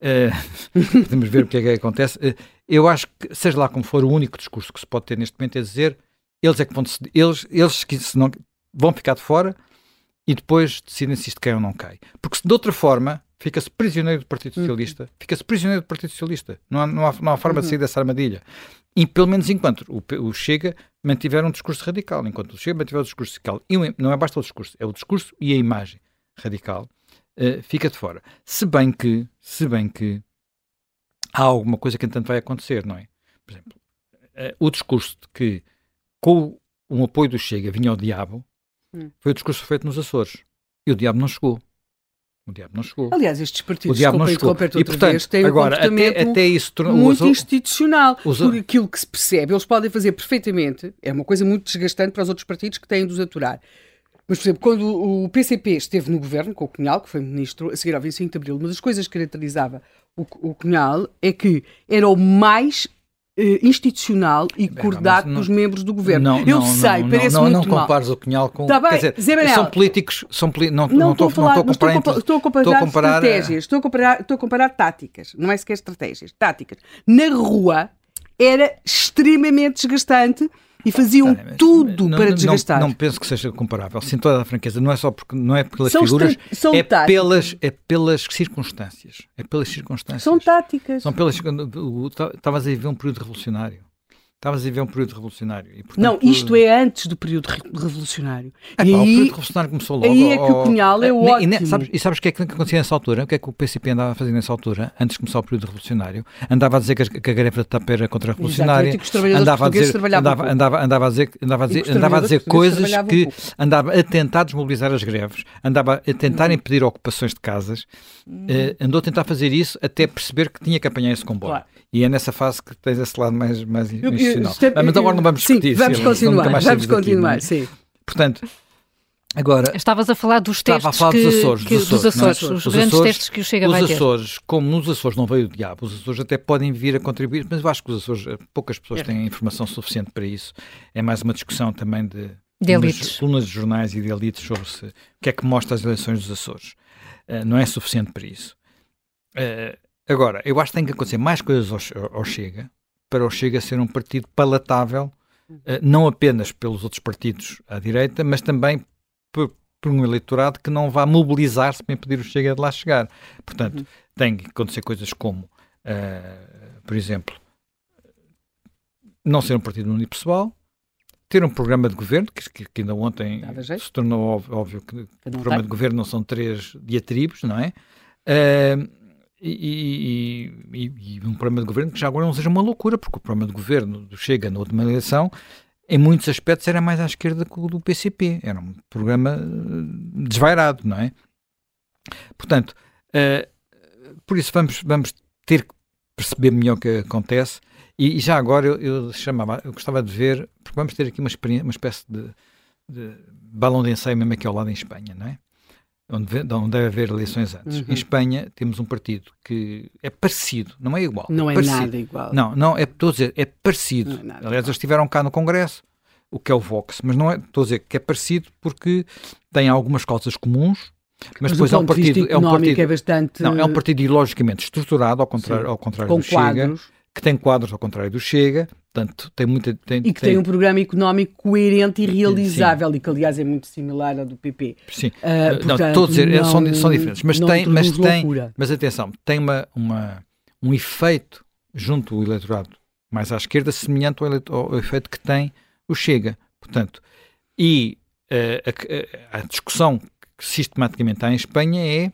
Eh, [LAUGHS] podemos ver o que é que acontece. Eh, eu acho que, seja lá como for, o único discurso que se pode ter neste momento é dizer eles é que vão decidir, eles, eles que se não, vão ficar de fora e depois decidem se isto cai ou não cai. Porque se de outra forma fica-se prisioneiro do Partido Uhum. Socialista, fica-se prisioneiro do Partido Socialista. Não há, não há, não há forma de Uhum. sair dessa armadilha. E pelo menos enquanto o, o Chega mantiver um discurso radical, enquanto o Chega mantiver o discurso radical, e não é basta o discurso, é o discurso e a imagem radical, eh, fica de fora. Se bem que, se bem que há alguma coisa que entanto vai acontecer, não é? Por exemplo, eh, o discurso de que com o apoio do Chega vinha o diabo, Hum. foi o discurso feito nos Açores. E o diabo não chegou. O diabo não chegou. Aliás, estes O partidos, diabo não desculpa chegou. interromper-te E portanto, vez, têm agora, um até, até isso o muito institucional. os- Por aquilo que se percebe, eles podem fazer perfeitamente, é uma coisa muito desgastante para os outros partidos que têm de os aturar. Mas, por exemplo, quando o PCP esteve no governo, com o Cunhal, que foi ministro, a seguir ao 25 de Abril, uma das coisas que caracterizava o, o Cunhal é que era o mais institucional e Bem, não- dos membros do governo. Não, Eu não, sei, não, parece não, muito não, mal. não compares o Cunhal com. Tá bem, quer dizer, Zé Manel. são políticos. São poli... não, Não, não estou a falar, não estou a, comparar estou a comparar, estou a comparar, eh, estratégias, estou a comparar, estou a comparar táticas, não é sequer estratégias, táticas. Na rua era extremamente desgastante e faziam tá, tudo para desgastar. Não, não, penso que seja comparável, sem toda a franqueza. Não é só porque não é pelas são figuras, são é, pelas, é pelas circunstâncias. É pelas circunstâncias. São táticas. São pelas. Estavas a ver um período revolucionário. Estavas a ver um período revolucionário. E, portanto, não, isto é antes do período revolucionário. É, e pá, aí, o período revolucionário começou logo. Aí é que o Cunhal é ótimo. E, sabes, e sabes o que é que acontecia nessa altura? O que é que o PCP andava a fazer nessa altura, antes de começar o período revolucionário? Andava a dizer que a, que a greve da TAP era contra-revolucionária. Andava a dizer, andava, andava, andava a dizer, andava a dizer, andava a dizer coisas que andava a tentar desmobilizar as greves, andava a tentar uhum. impedir ocupações de casas, uhum. uh, andou a tentar fazer isso até perceber que tinha que apanhar esse comboio. Claro. E é nessa fase que tens esse lado mais, mais eu, institucional. Eu, eu, mas agora não vamos discutir. Sim, vamos continuar, vamos continuar, aqui, sim. Portanto, Agora, Estavas a falar dos testes a falar que, dos Açores, que, dos Açores, dos Açores é? os, os grandes Açores, testes que o Chega os vai ter. Os Açores, como nos Açores não veio o diabo, os Açores até podem vir a contribuir, mas eu acho que os Açores, eh, poucas pessoas é. têm informação suficiente para isso. É mais uma discussão também de, de elites. colunas de jornais e de elites sobre se, o que é que mostra as eleições dos Açores. Uh, não é suficiente para isso. Uh, agora, eu acho que tem que acontecer mais coisas ao, ao Chega, para o Chega ser um partido palatável eh, não apenas pelos outros partidos à direita, mas também por, por um eleitorado que não vá mobilizar-se para impedir o Chega de lá chegar. Portanto, uhum. tem que acontecer coisas como, uh, por exemplo, não ser um partido unipessoal, ter um programa de governo, que, que ainda ontem se tornou óbvio, óbvio que, que o programa tem. de governo não são três diatribos, não é? Uh, e, e, e, um programa de governo que já agora não seja uma loucura, porque o programa de governo do Chega na última eleição, em muitos aspectos, era mais à esquerda que o do PCP. Era um programa eh, desvairado, não é? Portanto, uh, por isso vamos, vamos ter que perceber melhor o que acontece. E, e já agora eu, eu, chamava, eu gostava de ver, porque vamos ter aqui uma, uma espécie de, de balão de ensaio mesmo aqui ao lado em Espanha, não é? Onde, onde deve haver eleições antes. Uhum. Em Espanha temos um partido que é parecido, não é igual. Não é, é nada igual. Não, não, é, estou a dizer, é parecido. É Aliás, eles estiveram cá no Congresso, o que é o Vox, mas não é, estou a dizer que é parecido porque tem algumas causas comuns, mas, mas depois é um partido, é um partido é bastante não, é um partido ideologicamente estruturado ao contrário, ao contrário Com do quadros. Chega, que tem quadros ao contrário do Chega, Portanto, tem muita. Tem, e que tem... tem... um programa económico coerente e realizável, Sim. e que, aliás, é muito similar ao do PP. Sim. Uh, portanto, não, a dizer, não, são, são diferentes. Mas tem, mas tem. Mas atenção, tem uma, uma, um efeito junto ao eleitorado mais à esquerda semelhante ao, ao efeito que tem o Chega. Portanto, e uh, a, a, discussão que sistematicamente há em Espanha é: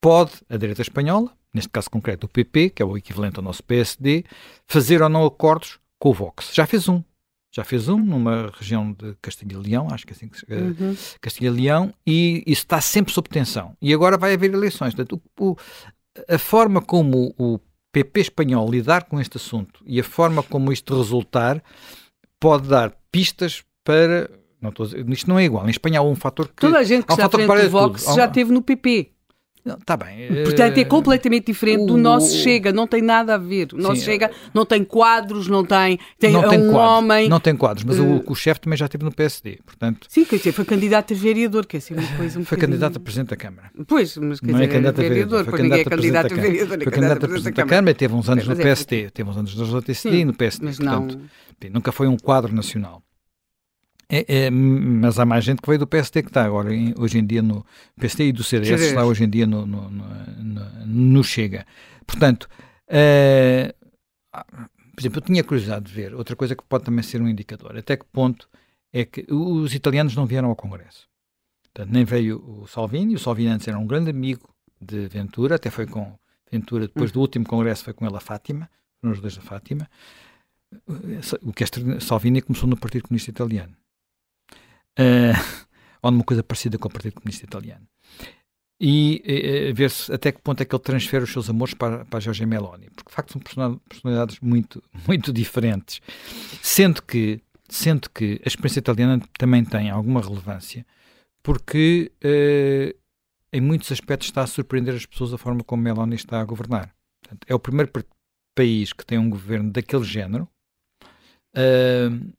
pode a direita espanhola, neste caso concreto o PP, que é o equivalente ao nosso PSD, fazer ou não acordos com o Vox. Já fez um. Já fez um numa região de Castilha Leão, acho que é assim que se uhum. Castilha e Leão, e isso está sempre sob tensão. E agora vai haver eleições. Portanto, o, o, a forma como o PP espanhol lidar com este assunto e a forma como isto resultar pode dar pistas para. Não estou dizer, isto não é igual. Em Espanha há um fator que. Toda a gente que está frente do Vox já teve no PP. Está bem. Portanto, é eh, completamente diferente do nosso Chega, não tem nada a ver. O nosso Sim, Chega não tem quadros, não tem. tem não é tem um quadros, homem. Não tem quadros, mas uh... o, o chefe também já esteve no PSD, portanto. Sim, quer dizer, foi candidato a vereador, quer dizer, uma coisa um Foi candidato a presidente da Câmara. Pois, mas quer não é dizer, é candidato a vereador, pois ninguém é candidato a vereador. Foi candidato a presidente da Câmara e teve uns anos no PSD, teve uns anos no PSD e no PSD, mas portanto, nunca foi um quadro nacional. É, é, mas há mais gente que veio do PSD que está agora hoje em dia no PSD e do CDS está hoje em dia no, no, no, no Chega. Portanto, uh, por exemplo, eu tinha curiosidade de ver outra coisa que pode também ser um indicador. Até que ponto é que os italianos não vieram ao Congresso? Portanto, nem veio o Salvini. O Salvini antes era um grande amigo de Ventura, até foi com Ventura, depois do último Congresso foi com ele a Fátima, foram os dois da Fátima. O que é Salvini começou no Partido Comunista Italiano uh, ou numa coisa parecida com o Partido Comunista Italiano. E uh, ver se até que ponto é que ele transfere os seus amores para, para a Giorgia Meloni, porque de facto são personalidades muito, [LAUGHS] muito diferentes. Sendo que, sendo que a experiência italiana também tem alguma relevância, porque uh, em muitos aspectos está a surpreender as pessoas a forma como Meloni está a governar. Portanto, é o primeiro país que tem um governo daquele género. Uh,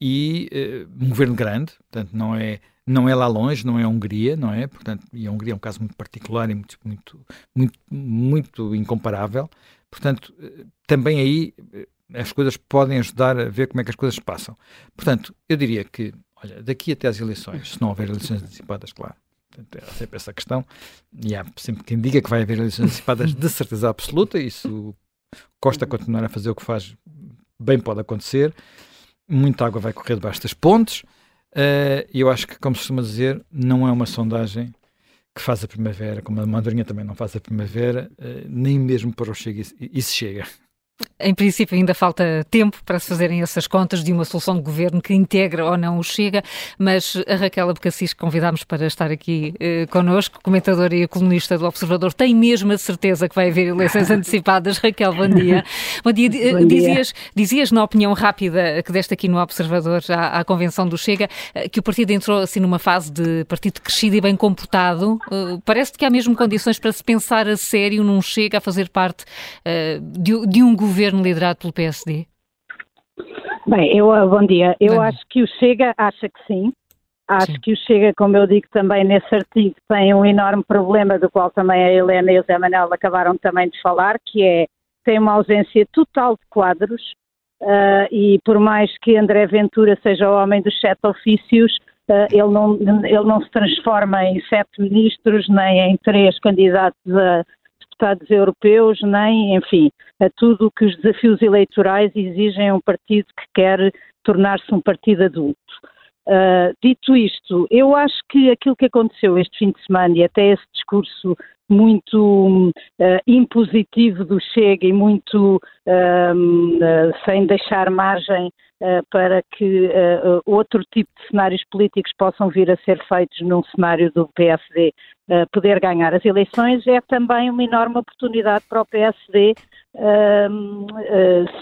e uh, um governo grande, portanto não é não é lá longe, não é a Hungria, não é? Portanto, e a Hungria é um caso muito particular e muito muito muito, muito incomparável. Portanto, uh, também aí uh, as coisas podem ajudar a ver como é que as coisas passam. Portanto, eu diria que, olha, daqui até às eleições, se não houver eleições antecipadas, claro, há sempre essa questão, e há sempre quem diga que vai haver eleições antecipadas de certeza absoluta, isso Costa continuar a fazer o que faz, bem pode acontecer, muita água vai correr debaixo das pontes, e uh, eu acho que, como se costuma dizer, não é uma sondagem que faz a primavera, como a Mandarinha também não faz a primavera, uh, nem mesmo para o Chega isso chega. Em princípio, ainda falta tempo para se fazerem essas contas de uma solução de governo que integra ou não o Chega, mas a Raquel Abcacis, que convidámos para estar aqui eh, connosco, comentadora e colunista do Observador, tem mesmo a certeza que vai haver eleições [LAUGHS] antecipadas. Raquel, bom dia. Bom dia. Bom dia. Dizias, dizias, na opinião rápida que deste aqui no Observador à, à, convenção do Chega, eh, que o partido entrou assim numa fase de partido crescido e bem comportado. Uh, Parece que há mesmo condições para se pensar a sério num Chega a fazer parte uh, de, de um governo governo liderado pelo PSD? Bem, eu, ah, bom dia. Eu bom. acho que o Chega acha que sim. Acho sim. que o Chega, como eu digo também nesse artigo, tem um enorme problema do qual também a Helena e o Zé Manuel acabaram também de falar, que é tem uma ausência total de quadros uh, e por mais que André Ventura seja o homem dos sete ofícios, uh, ele, não, ele não se transforma em sete ministros nem em três candidatos a, deputados europeus, nem, enfim, a tudo o que os desafios eleitorais exigem a um partido que quer tornar-se um partido adulto. Uh, dito isto, eu acho que aquilo que aconteceu este fim de semana e até esse discurso muito uh, impositivo do Chega e muito uh, sem deixar margem para que outro tipo de cenários políticos possam vir a ser feitos num cenário do PSD poder ganhar as eleições, é também uma enorme oportunidade para o PSD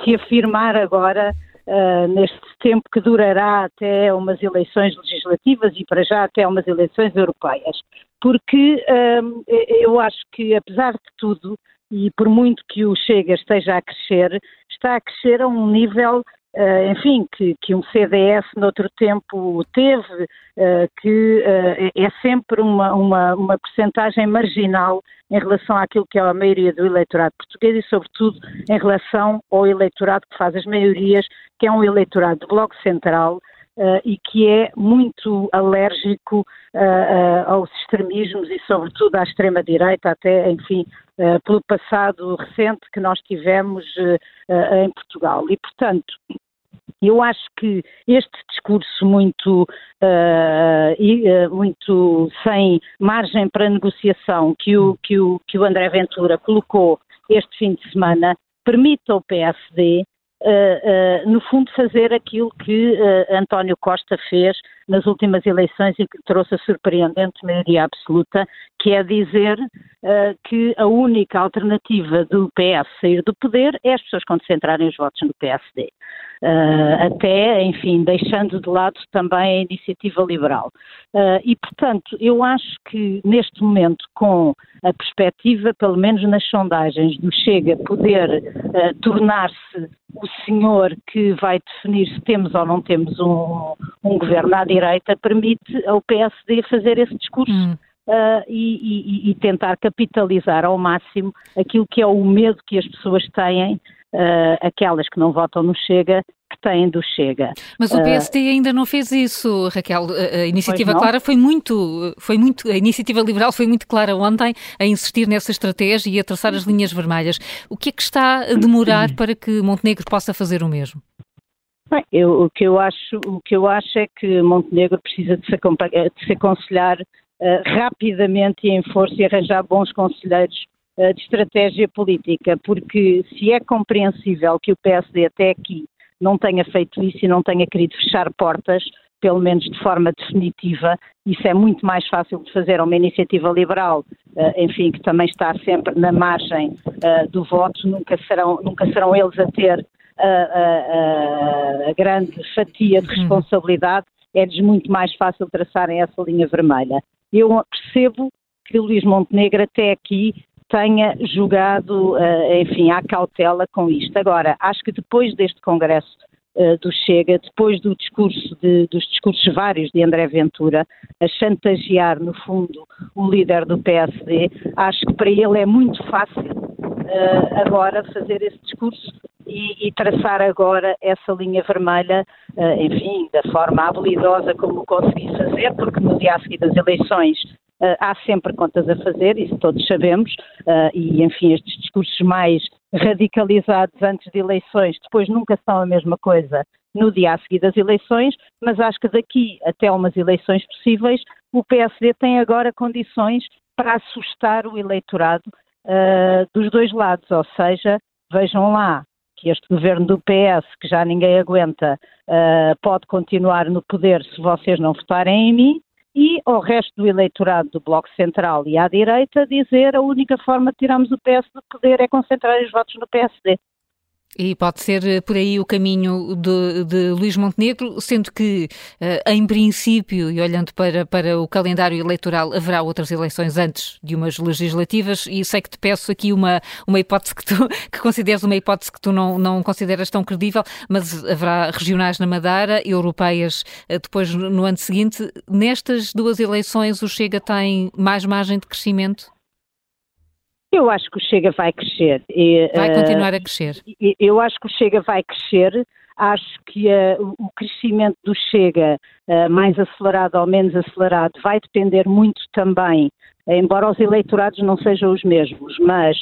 se afirmar agora uh, neste tempo que durará até umas eleições legislativas e para já até umas eleições europeias. Porque uh, eu acho que, apesar de tudo, e por muito que o Chega esteja a crescer, está a crescer a um nível Uh, enfim, que, que, um CDS noutro tempo teve, uh, que uh, é sempre uma, uma, uma percentagem marginal em relação àquilo que é a maioria do eleitorado português e, sobretudo, em relação ao eleitorado que faz as maiorias, que é um eleitorado do Bloco Central, Uh, e que é muito alérgico uh, aos extremismos e, sobretudo, à extrema-direita, até, enfim, pelo passado recente que nós tivemos em Portugal. E, portanto, eu acho que este discurso muito, uh, muito sem margem para negociação que o, que, o, que o André Ventura colocou este fim de semana permite ao PSD no fundo, fazer aquilo que uh, António Costa fez nas últimas eleições e que trouxe a surpreendente maioria absoluta, que é dizer que a única alternativa do PS sair do poder é as pessoas concentrarem os votos no PSD. até, enfim, deixando de lado também a iniciativa liberal. e, portanto, eu acho que neste momento, com a perspectiva, pelo menos nas sondagens, do Chega poder tornar-se o senhor que vai definir se temos ou não temos um, um governo à direita permite ao PSD fazer esse discurso. Hum. Uh, e, e, e, tentar capitalizar ao máximo aquilo que é o medo que as pessoas têm, uh, aquelas que não votam no Chega, que têm do Chega. Mas o PSD uh, ainda não fez isso, Raquel. A iniciativa clara foi muito, foi muito, a iniciativa liberal foi muito clara ontem a insistir nessa estratégia e a traçar as linhas vermelhas. O que é que está a demorar [CLEARS THROAT] para que Montenegro possa fazer o mesmo? Bem, eu, o que eu acho, o que eu acho é que Montenegro precisa de se, de se aconselhar uh, rapidamente e em força e arranjar bons conselheiros uh, de estratégia política, porque se é compreensível que o PSD até aqui não tenha feito isso e não tenha querido fechar portas, pelo menos de forma definitiva. Isso é muito mais fácil de fazer a uma iniciativa liberal, enfim, que também está sempre na margem do voto, nunca serão, nunca serão eles a ter a, a, a grande fatia de uhum. responsabilidade, é-lhes muito mais fácil traçarem essa linha vermelha. Eu percebo que o Luís Montenegro até aqui tenha jogado, uh, enfim, à cautela com isto. Agora, acho que depois deste Congresso do Chega, depois do discurso de, dos discursos vários de André Ventura, a chantagear, no fundo, o líder do PSD, acho que para ele é muito fácil uh, agora fazer esse discurso e, e traçar agora essa linha vermelha, uh, enfim, da forma habilidosa como consegui fazer, porque no dia a seguir das eleições Uh, há sempre contas a fazer, isso todos sabemos, uh, e enfim, estes discursos mais radicalizados antes de eleições, depois nunca são a mesma coisa no dia a seguir das eleições, mas acho que daqui até umas eleições possíveis, o PSD tem agora condições para assustar o eleitorado uh, dos dois lados, ou seja, vejam lá que este governo do PS, que já ninguém aguenta, pode continuar no poder se vocês não votarem em mim, e ao resto do eleitorado do Bloco Central e à direita dizer a única forma de tirarmos o PS do poder é concentrar os votos no PSD. E pode ser eh, por aí o caminho de, de Luís Montenegro, sendo que, eh, em princípio, e olhando para, para o calendário eleitoral, haverá outras eleições antes de umas legislativas, e sei que te peço aqui uma, uma hipótese que tu [LAUGHS] que consideres uma hipótese que tu não, não consideras tão credível, mas haverá regionais na Madeira, europeias eh, depois no ano seguinte. Nestas duas eleições, o Chega tem mais margem de crescimento? Eu acho que o Chega vai crescer. E, vai continuar a crescer. Uh, eu acho que o Chega vai crescer. Acho que uh, o crescimento do Chega, uh, mais acelerado ou menos acelerado, vai depender muito também, embora os eleitorados não sejam os mesmos, mas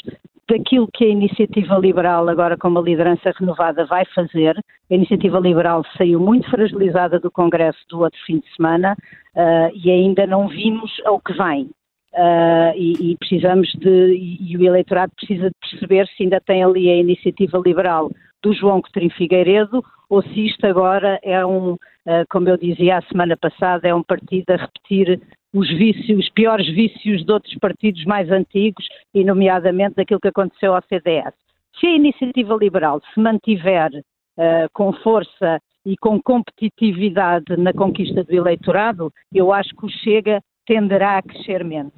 daquilo que a Iniciativa Liberal, agora com uma liderança renovada, vai fazer. A Iniciativa Liberal saiu muito fragilizada do Congresso do outro fim de semana e ainda não vimos ao que vem. Uh, e, e, precisamos de, e, o eleitorado precisa de perceber se ainda tem ali a iniciativa liberal do João Coutinho Figueiredo ou se isto agora é um, uh, como eu dizia a semana passada, é um partido a repetir os vícios, os piores vícios de outros partidos mais antigos e nomeadamente daquilo que aconteceu ao CDS. Se a iniciativa liberal se mantiver uh, com força e com competitividade na conquista do eleitorado, eu acho que o Chega tenderá a crescer menos.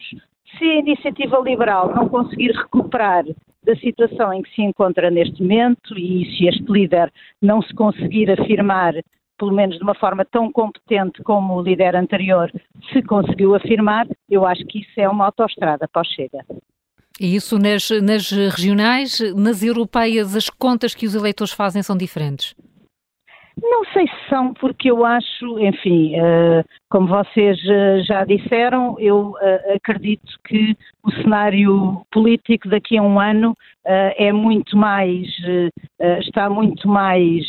Se a iniciativa liberal não conseguir recuperar da situação em que se encontra neste momento e se este líder não se conseguir afirmar, pelo menos de uma forma tão competente como o líder anterior se conseguiu afirmar, eu acho que isso é uma autoestrada para o Chega. E isso nas, nas regionais, nas europeias, as contas que os eleitores fazem são diferentes? Não sei se são, porque eu acho, enfim, uh, como vocês uh, já disseram, eu uh, acredito que o cenário político daqui a um ano é muito mais, está muito mais,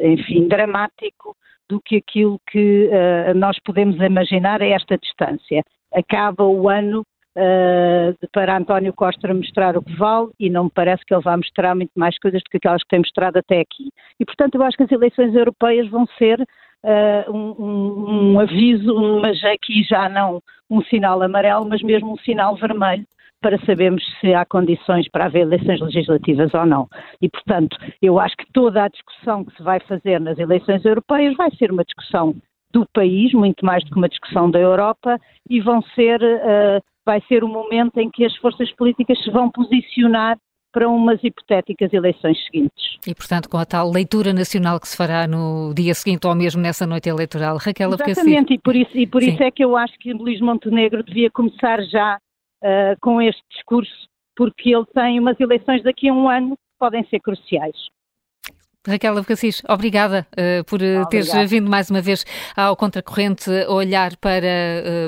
enfim, dramático do que aquilo que nós podemos imaginar a esta distância. Acaba o ano uh, para António Costa mostrar o que vale e não me parece que ele vá mostrar muito mais coisas do que aquelas que tem mostrado até aqui. E, portanto, eu acho que as eleições europeias vão ser uh, um, um, aviso, mas aqui já não um sinal amarelo, mas mesmo um sinal vermelho para sabermos se há condições para haver eleições legislativas ou não. E, portanto, eu acho que toda a discussão que se vai fazer nas eleições europeias vai ser uma discussão do país, muito mais do que uma discussão da Europa, e vão ser uh, vai ser o momento em que as forças políticas se vão posicionar para umas hipotéticas eleições seguintes. E, portanto, com a tal leitura nacional que se fará no dia seguinte ou mesmo nessa noite eleitoral. Raquel Exatamente, e por, isso, e por isso é que eu acho que Luís Montenegro devia começar já uh, com este discurso, porque ele tem umas eleições daqui a um ano que podem ser cruciais. Raquel Abcacis, obrigada uh, por uh, teres vindo mais uma vez ao Contracorrente olhar para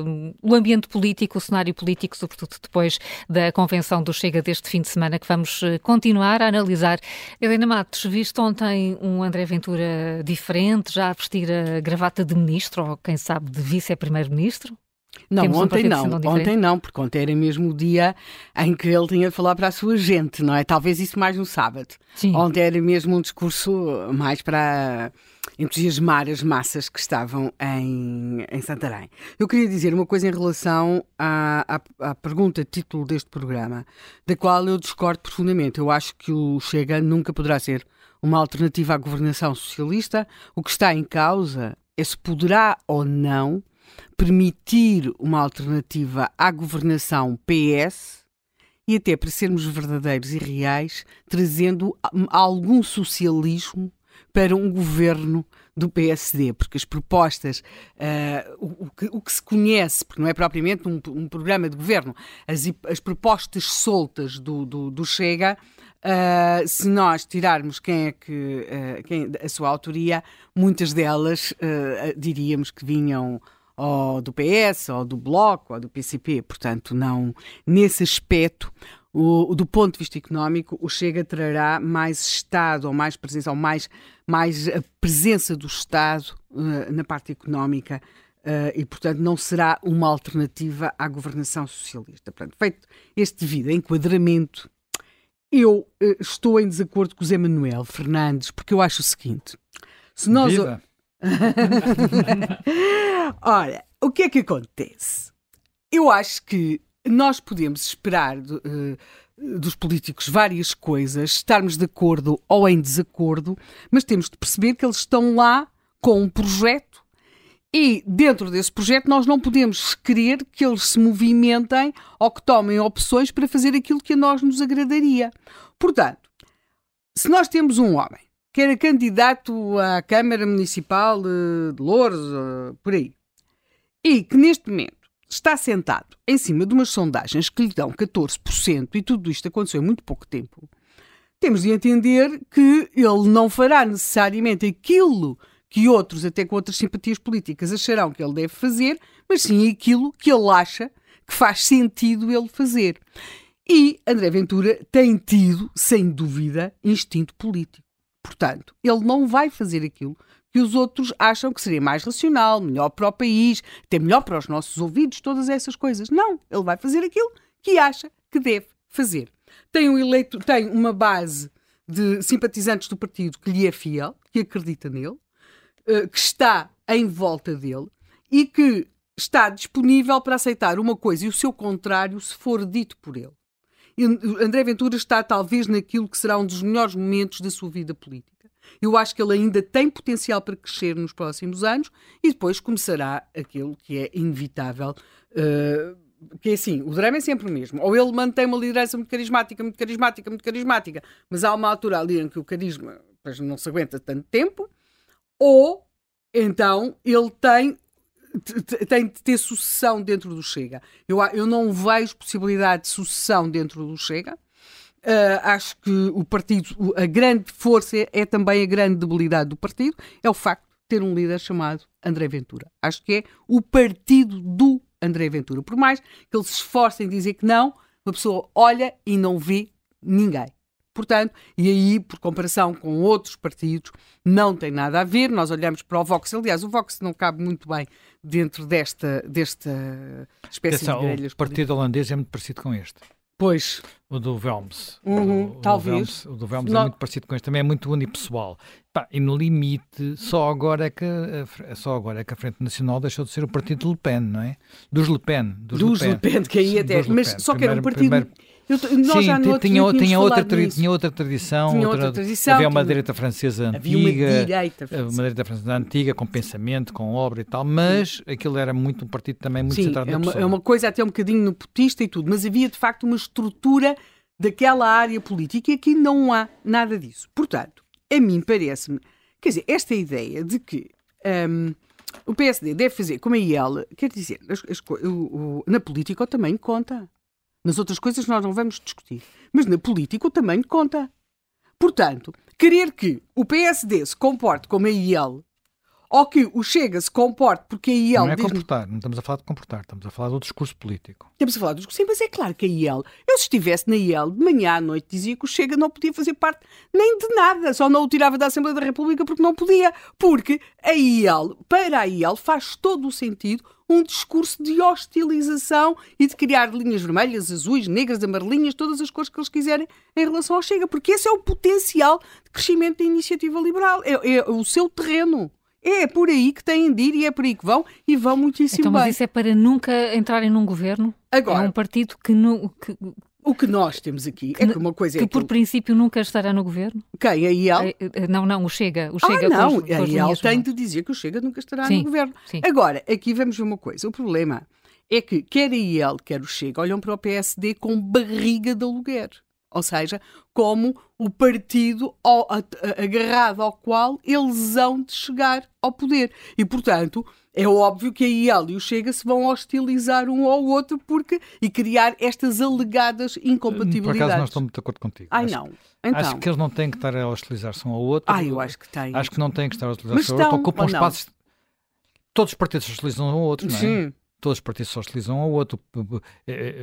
uh, o ambiente político, o cenário político, sobretudo depois da convenção do Chega deste fim de semana, que vamos continuar a analisar. Helena Matos, viste ontem um André Ventura diferente, já a vestir a gravata de ministro, ou quem sabe de vice-primeiro-ministro? Não, ontem um não, ontem não, porque ontem era mesmo o dia em que ele tinha de falar para a sua gente, não é? Talvez isso mais no sábado. Sim. Ontem era mesmo um discurso mais para entusiasmar as massas que estavam em, em Santarém. Eu queria dizer uma coisa em relação à, à, à pergunta título deste programa, da qual eu discordo profundamente. Eu acho que o Chega nunca poderá ser uma alternativa à governação socialista. O que está em causa é se poderá ou não permitir uma alternativa à governação PS e até para sermos verdadeiros e reais, trazendo algum socialismo para um governo do PSD, porque as propostas, uh, o, o, que, o, que, se conhece, porque não é propriamente um, um programa de governo, as, as propostas soltas do, do, do Chega Uh, se nós tirarmos quem é que uh, quem, a sua autoria, muitas delas diríamos que vinham ou do PS, ou do Bloco, ou do PCP. Portanto, não nesse aspecto, o, do ponto de vista económico, o Chega trará mais Estado, ou mais presença, ou mais, mais a presença do Estado na parte económica. Uh, e, portanto, não será uma alternativa à governação socialista. Portanto, feito este devido enquadramento eu uh, estou em desacordo com o Zé Manuel Fernandes, porque eu acho o seguinte: se nós. [LAUGHS] Olha, o que é que acontece? Eu acho que nós podemos esperar uh, dos políticos várias coisas, estarmos de acordo ou em desacordo, mas temos de perceber que eles estão lá com um projeto e dentro desse projeto nós não podemos querer que eles se movimentem ou que tomem opções para fazer aquilo que a nós nos agradaria. Portanto, se nós temos um homem que era candidato à Câmara Municipal de Louros, por aí, e que neste momento está sentado em cima de umas sondagens que lhe dão 14% e tudo isto aconteceu em muito pouco tempo, temos de entender que ele não fará necessariamente aquilo que outros, até com outras simpatias políticas, acharão que ele deve fazer, mas sim aquilo que ele acha que faz sentido ele fazer. E André Ventura tem tido, sem dúvida, instinto político. Portanto, ele não vai fazer aquilo que os outros acham que seria mais racional, melhor para o país, até melhor para os nossos ouvidos, todas essas coisas. Não, ele vai fazer aquilo que acha que deve fazer. Tem um eleito, tem uma base de simpatizantes do partido que lhe é fiel, que acredita nele, eh, que está em volta dele e que está disponível para aceitar uma coisa e o seu contrário se for dito por ele. André Ventura está talvez naquilo que será um dos melhores momentos da sua vida política. Eu acho que ele ainda tem potencial para crescer nos próximos anos e depois começará aquilo que é inevitável. Uh, que é assim, o drama é sempre o mesmo. Ou ele mantém uma liderança muito carismática, muito carismática, muito carismática, mas há uma altura ali em que o carisma pois, não se aguenta tanto tempo, ou então ele tem tem de ter sucessão dentro do Chega. Eu, eu não vejo possibilidade de sucessão dentro do Chega. Uh, acho que o partido, a grande força é também a grande debilidade do partido, é o facto de ter um líder chamado André Ventura. Acho que é o partido do André Ventura. Por mais que ele se esforce em dizer que não, uma pessoa olha e não vê ninguém. Portanto, e aí, por comparação com outros partidos, não tem nada a ver. Nós olhamos para o Vox. Aliás, o Vox não cabe muito bem dentro desta, desta espécie Atenção, de grelhas. O partido holandês é muito parecido com este. Pois. O do Velms. Uhum, o, talvez. O do Velms, é muito parecido com este, também é muito unipessoal. Pá, e no limite, só agora, é que, só agora é que a Frente Nacional deixou de ser o partido de Le Pen, não é? Dos Le Pen. Dos, dos Le Pen, que aí até. Mas só que era um partido. Primeiro, eu, nós Sim, já tinha, tinha, outra tinha outra tradição. Tinha outra, outra tradição. Havia uma direita francesa antiga. Havia uma direita francesa. Uma direita francesa antiga, com pensamento, com obra e tal, mas Sim. aquilo era muito um partido também muito Sim, centrado é na uma, pessoa. é uma coisa até um bocadinho no potista e tudo, mas havia de facto uma estrutura daquela área política e aqui não há nada disso. Portanto, a mim parece-me, quer dizer, esta ideia de que um, o PSD deve fazer como a IEL, quer dizer, as, as, o, o, na política também conta. Nas outras coisas nós não vamos discutir. Mas na política o tamanho conta. Portanto, querer que o PSD se comporte como a IEL ou que o Chega se comporte porque a IEL. Não é comportar, não estamos a falar de comportar, estamos a falar do discurso político. Estamos a falar do discurso. Sim, mas é claro que a IEL, eu se estivesse na IEL de manhã à noite, dizia que o Chega não podia fazer parte nem de nada, só não o tirava da Assembleia da República porque não podia. Porque a IEL, para a IEL, faz todo o sentido um discurso de hostilização e de criar linhas vermelhas, azuis, negras, amarelinhas, todas as cores que eles quiserem em relação ao Chega, porque esse é o potencial de crescimento da iniciativa liberal, é, é o seu terreno. É por aí que têm de ir e é por aí que vão e vão muitíssimo então, bem. Mas isso é para nunca entrarem num governo? Agora, é um partido que, não, que, o que nós temos aqui que, é que uma coisa que é por aquilo... princípio nunca estará no governo? Quem? A IEL? Eh, eh, não, não, o Chega. O Chega ah, não, com a IEL tem de dizer que o Chega nunca estará sim, no governo. Sim. Agora, aqui vamos ver uma coisa. O problema é que quer a IEL, quer o Chega, olham para o PSD com barriga de aluguer. Ou seja, como o partido ao, agarrado ao qual eles hão de chegar ao poder. E, portanto, é óbvio que a IEL e o Chega se vão hostilizar um ao outro porque, e criar estas alegadas incompatibilidades. Por acaso não estou muito de acordo contigo. Ai, acho, não. Então. Acho que eles não têm que estar a hostilizar-se um ao outro. Ah, eu acho que têm. Acho que não têm que estar a hostilizar-se um ao outro. Ocupam espaços... Todos os partidos se hostilizam um ao outro, não é? Sim todos os partidos se hostilizam um ao outro.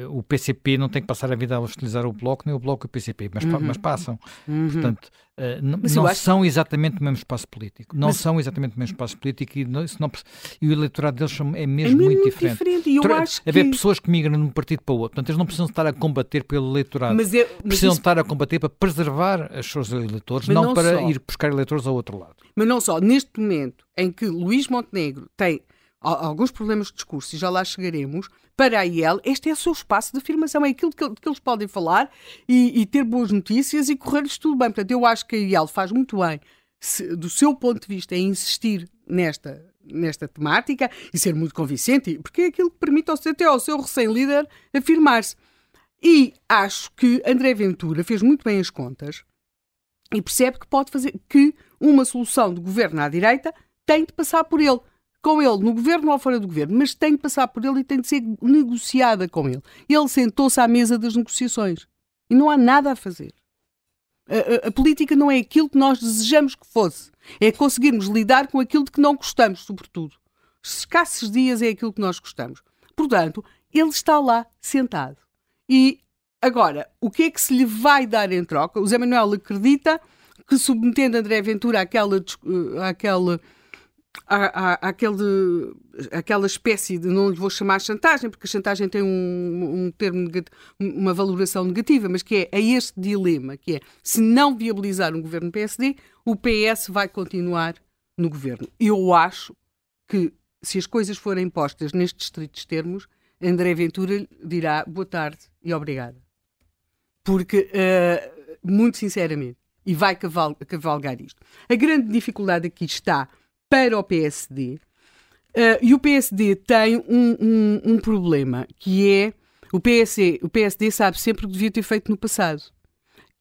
O PCP não tem que passar a vida a hostilizar o Bloco, nem o Bloco o PCP, mas, uhum. mas passam. Uhum. Portanto, uh, não acho... são exatamente o mesmo espaço político. Não mas... são exatamente o mesmo espaço político e, não, não, e o eleitorado deles é mesmo, é mesmo muito, diferente. diferente. E eu Tra acho haver que... pessoas que migram de um partido para o outro. Portanto, eles não precisam estar a combater pelo eleitorado. Mas eu, mas precisam isso... estar a combater para preservar os seus eleitores, não, não, para só. ir buscar eleitores ao outro lado. Mas não só. Neste momento em que Luís Montenegro tem alguns problemas de discurso, e já lá chegaremos, para a IEL, este é o seu espaço de afirmação, é aquilo que, que eles podem falar e, e, ter boas notícias e correr-lhes tudo bem. Portanto, eu acho que a IEL faz muito bem, se, do seu ponto de vista, em insistir nesta, nesta temática e ser muito convincente, porque é aquilo que permite ao, até ao seu recém-líder afirmar-se. E acho que André Ventura fez muito bem as contas e percebe que pode fazer que uma solução de governo à direita tem de passar por ele com ele no governo ou fora do governo, mas tem de passar por ele e tem de ser negociada com ele. Ele sentou-se à mesa das negociações e não há nada a fazer. A, a, a, política não é aquilo que nós desejamos que fosse, é conseguirmos lidar com aquilo de que não gostamos, sobretudo. Escassos dias é aquilo que nós gostamos. Portanto, ele está lá sentado. E agora, o que é que se lhe vai dar em troca? O Zé Manuel acredita que, submetendo André Ventura àquela, àquela aquele, aquela espécie de, não lhe vou chamar chantagem, porque a chantagem tem um, um termo, uma valoração negativa, mas que é a este dilema, que é, se não viabilizar um governo PSD, o PS vai continuar no governo. Eu acho que, se as coisas forem postas nestes estritos termos, André Ventura dirá boa tarde e obrigada. Porque, uh, muito sinceramente, e vai caval cavalgar isto. A grande dificuldade aqui está para o PSD. Uh, e o PSD tem um, um, um, problema, que é o, PSD, o PSD sabe sempre o que devia ter feito no passado.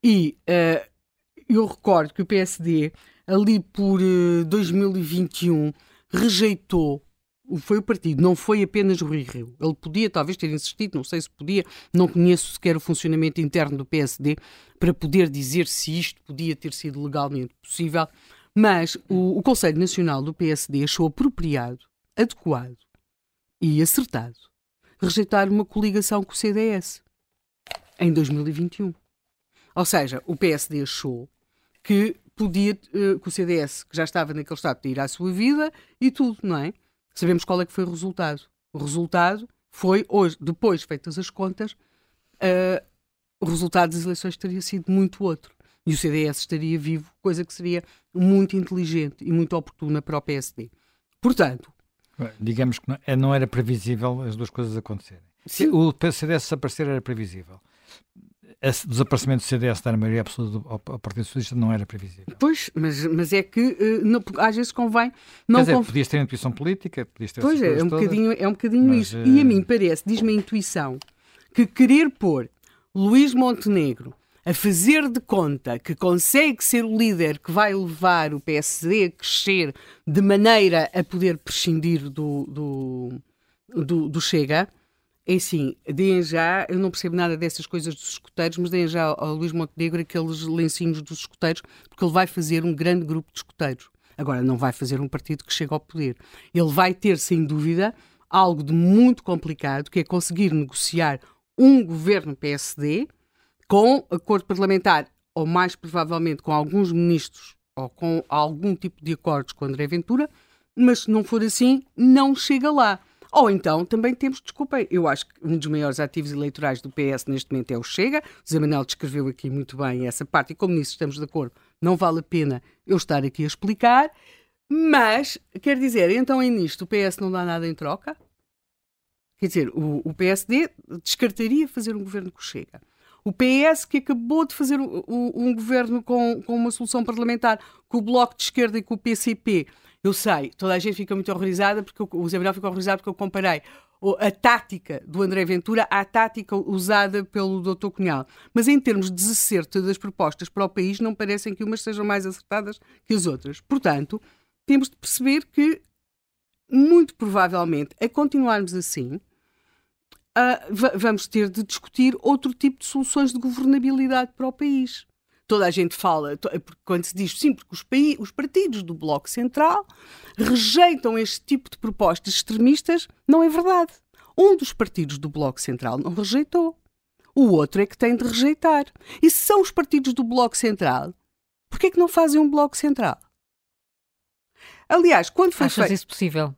E uh, eu recordo que o PSD, ali por uh, 2021, rejeitou foi o partido, não foi apenas Rui Rio. Ele podia talvez ter insistido, não sei se podia, não conheço sequer o funcionamento interno do PSD para poder dizer se isto podia ter sido legalmente possível, mas o, o Conselho Nacional do PSD achou apropriado, adequado e acertado rejeitar uma coligação com o CDS em 2021. Ou seja, o PSD achou que podia, uh, que o CDS, que já estava naquele estado de ir à sua vida e tudo, não é? Sabemos qual é que foi o resultado. O resultado foi, hoje, depois feitas as contas, uh, o resultado das eleições teria sido muito outro e o CDS estaria vivo, coisa que seria muito inteligente e muito oportuna para o PSD. Portanto. Digamos que não era previsível as duas coisas acontecerem. Sim. O CDS desaparecer era previsível. O desaparecimento do CDS da maioria absoluta ao Partido Socialista não era previsível. Pois, mas, mas é que uh, não, às vezes convém. Não Quer dizer, conv... podias ter intuição política, podias ter Pois é, é um, bocadinho, é um bocadinho mas, isso. E a mim parece, diz-me a intuição, que querer pôr Luís Montenegro a fazer de conta que consegue ser o líder que vai levar o PSD a crescer de maneira a poder prescindir do, do, do, do Chega, é assim, deem já, eu não percebo nada dessas coisas dos escuteiros, mas deem já ao Luís Montenegro aqueles lencinhos dos escuteiros, porque ele vai fazer um grande grupo de escuteiros. Agora, não vai fazer um partido que chega ao poder. Ele vai ter, sem dúvida, algo de muito complicado, que é conseguir negociar um governo PSD, com acordo parlamentar, ou mais provavelmente com alguns ministros, ou com algum tipo de acordos com André Ventura, mas se não for assim, não chega lá. Ou então também temos, desculpem, eu acho que um dos maiores ativos eleitorais do PS neste momento é o Chega. Zé Manuel descreveu aqui muito bem essa parte, e como nisso estamos de acordo, não vale a pena eu estar aqui a explicar. Mas, quer dizer, então é nisto, o PS não dá nada em troca? Quer dizer, o, o PSD descartaria fazer um governo com Chega. O PS, que acabou de fazer um, governo com, com uma solução parlamentar com o Bloco de Esquerda e com o PCP, eu sei, toda a gente fica muito horrorizada, porque o Zé Manuel ficou horrorizado porque eu comparei a tática do André Ventura à tática usada pelo Dr. Cunhal. Mas em termos de acerto das propostas para o país, não parecem que umas sejam mais acertadas que as outras. Portanto, temos de perceber que, muito provavelmente, a continuarmos assim, uh, vamos ter de discutir outro tipo de soluções de governabilidade para o país. Toda a gente fala, quando se diz sim, porque os, os partidos do Bloco Central rejeitam este tipo de propostas extremistas, não é verdade. Um dos partidos do Bloco Central não rejeitou. O outro é que tem de rejeitar. E se são os partidos do Bloco Central, por que é que não fazem um Bloco Central? Aliás, quando foi Achas feito... isso possível?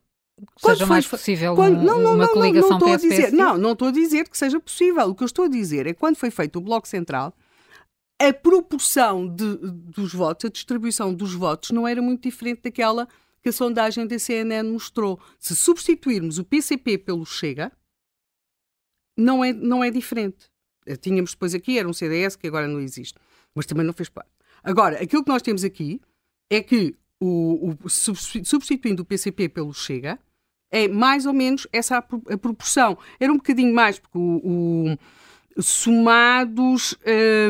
Quando seja mais possível quando, um, não, não, uma não, coligação não, não, estou a dizer, Não, não estou a dizer que seja possível. O que eu estou a dizer é que quando foi feito o Bloco Central, a proporção de, dos votos, a distribuição dos votos, não era muito diferente daquela que a sondagem da CNN mostrou. Se substituirmos o PCP pelo Chega, não é, não é diferente. Eh, tínhamos depois aqui, era um CDS que agora não existe, mas também não fez parte. Agora, aquilo que nós temos aqui é que, o, o substituindo o PCP pelo Chega, é mais ou menos essa a, proporção. Era um bocadinho mais, porque o, o somados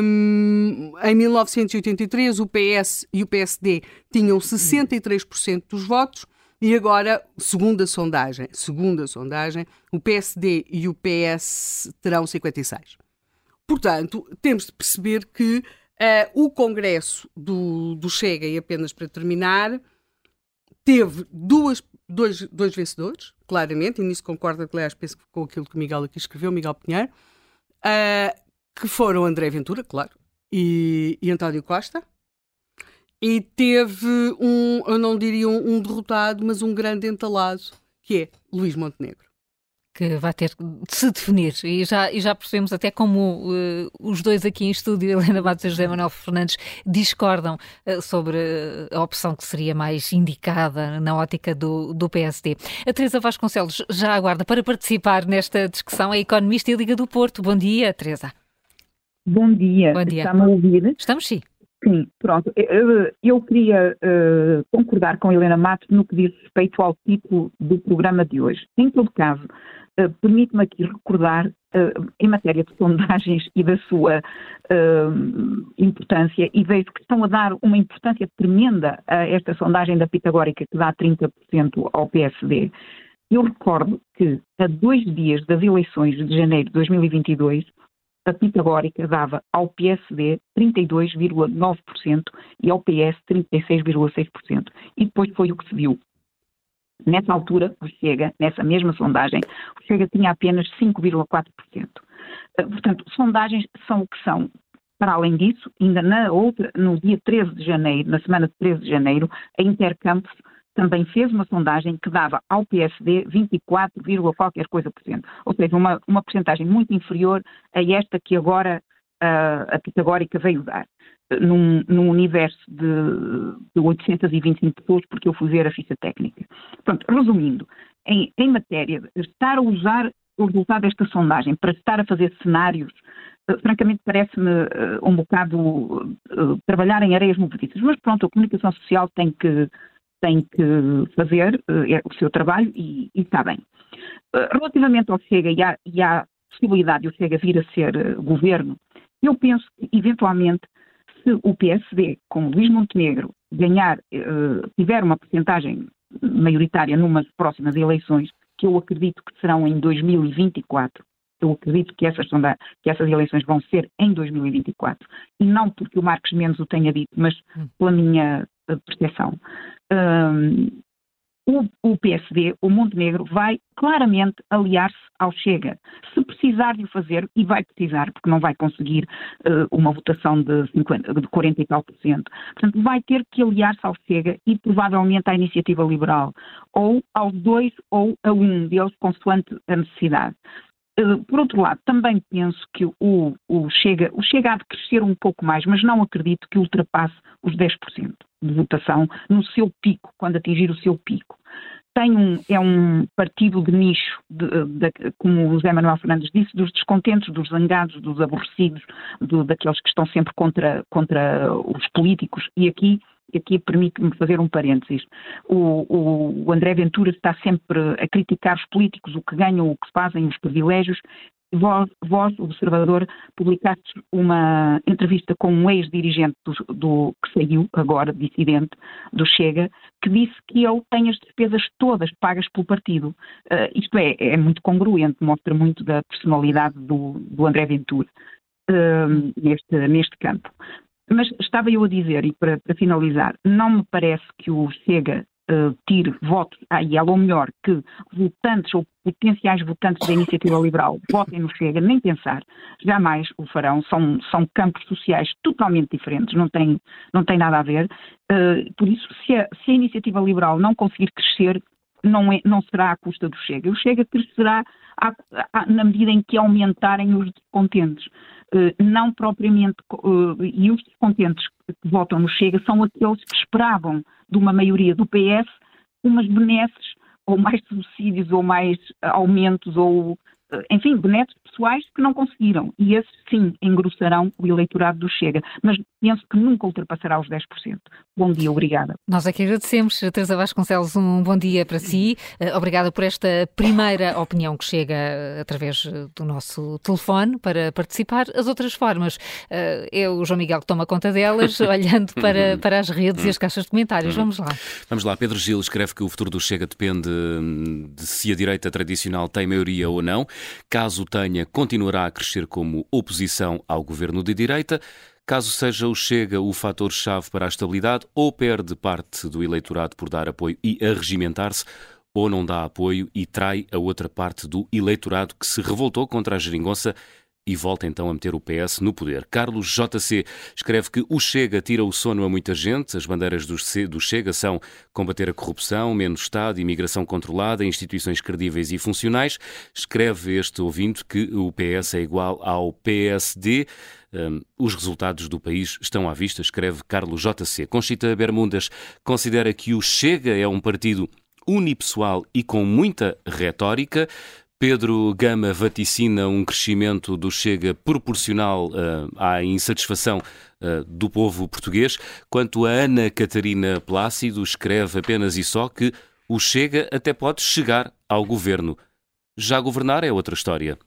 um, em 1983 o PS e o PSD tinham 63% dos votos e agora, segundo a sondagem, segundo a sondagem, o PSD e o PS terão 56. Portanto, temos de perceber que uh, o Congresso do, do Chega, e apenas para terminar, teve duas, dois, dois vencedores, claramente, e nisso concordo, aliás, penso com aquilo que Miguel aqui escreveu, Miguel Pinheiro, uh, que foram André Ventura, claro, e, e António Costa. E teve um, eu não diria um, um derrotado, mas um grande entalado, que é Luís Montenegro que vai ter de se definir e já, e já percebemos até como uh, os dois aqui em estúdio, [LAUGHS] Helena Matos e José Manuel Fernandes, discordam uh, sobre a opção que seria mais indicada na ótica do, do PSD. A Teresa Vasconcelos já aguarda para participar nesta discussão, a economista e Liga do Porto. Bom dia, Teresa. Bom dia. Bom dia. Está-me a ouvir? Estamos sim. Sim, pronto. Eu, eu queria uh, concordar com Helena Matos no que diz respeito ao título do programa de hoje. Em todo caso, uh, permite-me aqui recordar, uh, em matéria de sondagens e da sua importância, e vejo que estão a dar uma importância tremenda a esta sondagem da Pitagórica, que dá 30% ao PSD. Eu recordo que, a dois dias das eleições de janeiro de 2022, a pitagórica dava ao PSD 32,9% e ao PS 36,6%. E depois foi o que se viu. Nessa altura, o Chega, nessa mesma sondagem, o Chega tinha apenas 5,4%. Eh, portanto, sondagens são o que são. Para além disso, ainda na outra, no dia 13 de janeiro, na semana de 13 de janeiro, a Intercampus também fez uma sondagem que dava ao PSD 24, qualquer coisa por cento. Ou seja, uma, uma porcentagem muito inferior a esta que agora uh, a Pitagórica veio dar. Num, num universo de, de 825 pessoas, porque eu fui ver a ficha técnica. Pronto, resumindo, em, em matéria estar a usar o resultado desta sondagem para estar a fazer cenários Uh, francamente parece-me uh, um bocado uh, trabalhar em areias movedizas. Mas pronto, a comunicação social tem que, tem que fazer uh, o seu trabalho e, e está bem. Relativamente ao Chega e à, e à, possibilidade de o Chega vir a ser governo, eu penso que, eventualmente, se o PSD, com Luís Montenegro, ganhar, tiver uma porcentagem maioritária numas próximas eleições, que eu acredito que serão em 2024, eu acredito que essas, que essas eleições vão ser em 2024, e não porque o Marcos Mendes o tenha dito, mas hum. pela minha percepção um, o, o, PSD, o Montenegro, vai claramente aliar-se ao Chega. Se precisar de o fazer, e vai precisar, porque não vai conseguir uh, uma votação de, 50, de 40 e tal por cento, portanto, vai ter que aliar-se ao Chega e provavelmente à Iniciativa Liberal, ou aos dois ou a um deles, consoante a necessidade. Uh, por outro lado, também penso que o, o, Chega, o Chega há de crescer um pouco mais, mas não acredito que ultrapasse os 10% de votação no seu pico, quando atingir o seu pico. Tem um, é um partido de nicho, de, de, como o José Manuel Fernandes disse, dos descontentes, dos zangados, dos aborrecidos, do, daqueles que estão sempre contra, contra os políticos. E aqui aqui permite-me fazer um parênteses. O, o, o, André Ventura está sempre a criticar os políticos, o que ganham, o que fazem, os privilégios. Vós, vós observador, publicaste uma entrevista com um ex-dirigente do, do, que saiu agora, dissidente, do Chega, que disse que ele tem as despesas todas pagas pelo partido. Uh, isto é, é muito congruente, mostra muito da personalidade do, do André Ventura. Uh, neste, neste campo. Mas estava eu a dizer, e para, para finalizar, não me parece que o Chega uh, tire votos à IEL, ou melhor, que votantes ou potenciais votantes da iniciativa liberal votem no Chega, nem pensar, jamais o farão, são, são campos sociais totalmente diferentes, não tem, não tem nada a ver. Uh, por isso, se a, se a iniciativa liberal não conseguir crescer, não, é, não será à custa do Chega. O Chega crescerá à, à, na medida em que aumentarem os descontentes. Eh, não propriamente, eh, e os descontentes que votam no Chega são aqueles que esperavam de uma maioria do PS umas benesses ou mais subsídios ou mais aumentos ou enfim, benetos pessoais que não conseguiram. E esses, sim, engrossarão o eleitorado do Chega. Mas penso que nunca ultrapassará os 10%. Bom dia, obrigada. Nós aqui agradecemos. Teresa Vasconcelos, um bom dia para si. Eh, obrigada por esta primeira opinião que chega eh, através eh, do nosso telefone para participar. As outras formas, é o João Miguel que toma conta delas, [LAUGHS] olhando para, para as redes e as caixas de comentários. Vamos lá. Vamos lá. Pedro Gil escreve que o futuro do Chega depende hum, de se a direita tradicional tem maioria ou não. Caso tenha, continuará a crescer como oposição ao governo de direita. Caso seja o Chega o fator-chave para a estabilidade, ou perde parte do eleitorado por dar apoio e arregimentar-se, ou não dá apoio e trai a outra parte do eleitorado que se revoltou contra a geringonça e volta então a meter o PS no poder. Carlos JC escreve que o Chega tira o sono a muita gente. As bandeiras do Chega são combater a corrupção, menos Estado, imigração controlada, instituições credíveis e funcionais. Escreve este ouvinte que o PS é igual ao PSD. Um, os resultados do país estão à vista, escreve Carlos JC. Conchita Bermundas considera que o Chega é um partido unipessoal e com muita retórica. Pedro Gama vaticina um crescimento do Chega proporcional uh, à insatisfação uh, do povo português, quanto a Ana Catarina Plácido escreve apenas e só que o Chega até pode chegar ao governo. Já governar é outra história.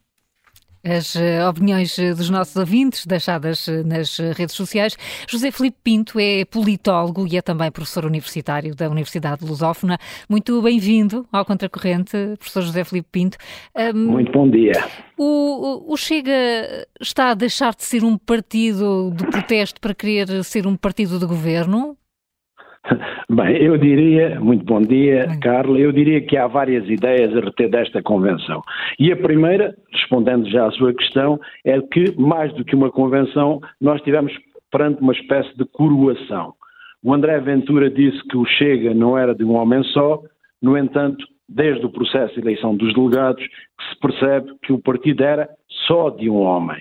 As eh, opiniões eh, dos nossos ouvintes, deixadas eh, nas redes sociais. José Felipe Pinto é politólogo e é também professor universitário da Universidade Lusófona. Muito bem-vindo ao Contracorrente, professor José Felipe Pinto. Muito bom dia. O, o Chega está a deixar de ser um partido de protesto para querer ser um partido de governo? [LAUGHS] Bem, eu diria, muito bom dia, Bem. Carla, eu diria que há várias ideias a reter desta convenção. E a primeira, respondendo já à sua questão, é que, mais do que uma convenção, nós estivemos perante uma espécie de coroação. O André Ventura disse que o Chega não era de um homem só, no entanto, desde o processo de eleição dos delegados, se percebe que o partido era só de um homem.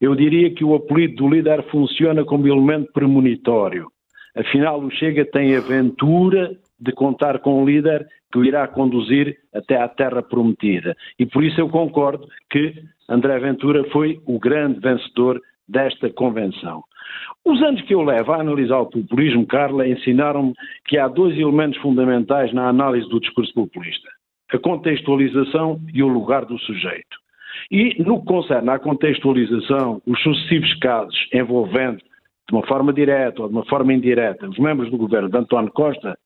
Eu diria que o apelido do líder funciona como elemento premonitório. Afinal, o Chega tem a aventura de contar com um líder que o irá conduzir até à terra prometida. E por isso eu concordo que André Ventura foi o grande vencedor desta convenção. Os anos que eu levo a analisar o populismo, Carla, ensinaram-me que há dois elementos fundamentais na análise do discurso populista: a contextualização e o lugar do sujeito. E, no que concerne à contextualização, os sucessivos casos envolvendo de uma forma direta ou de uma forma indireta, os membros do governo de António Costa,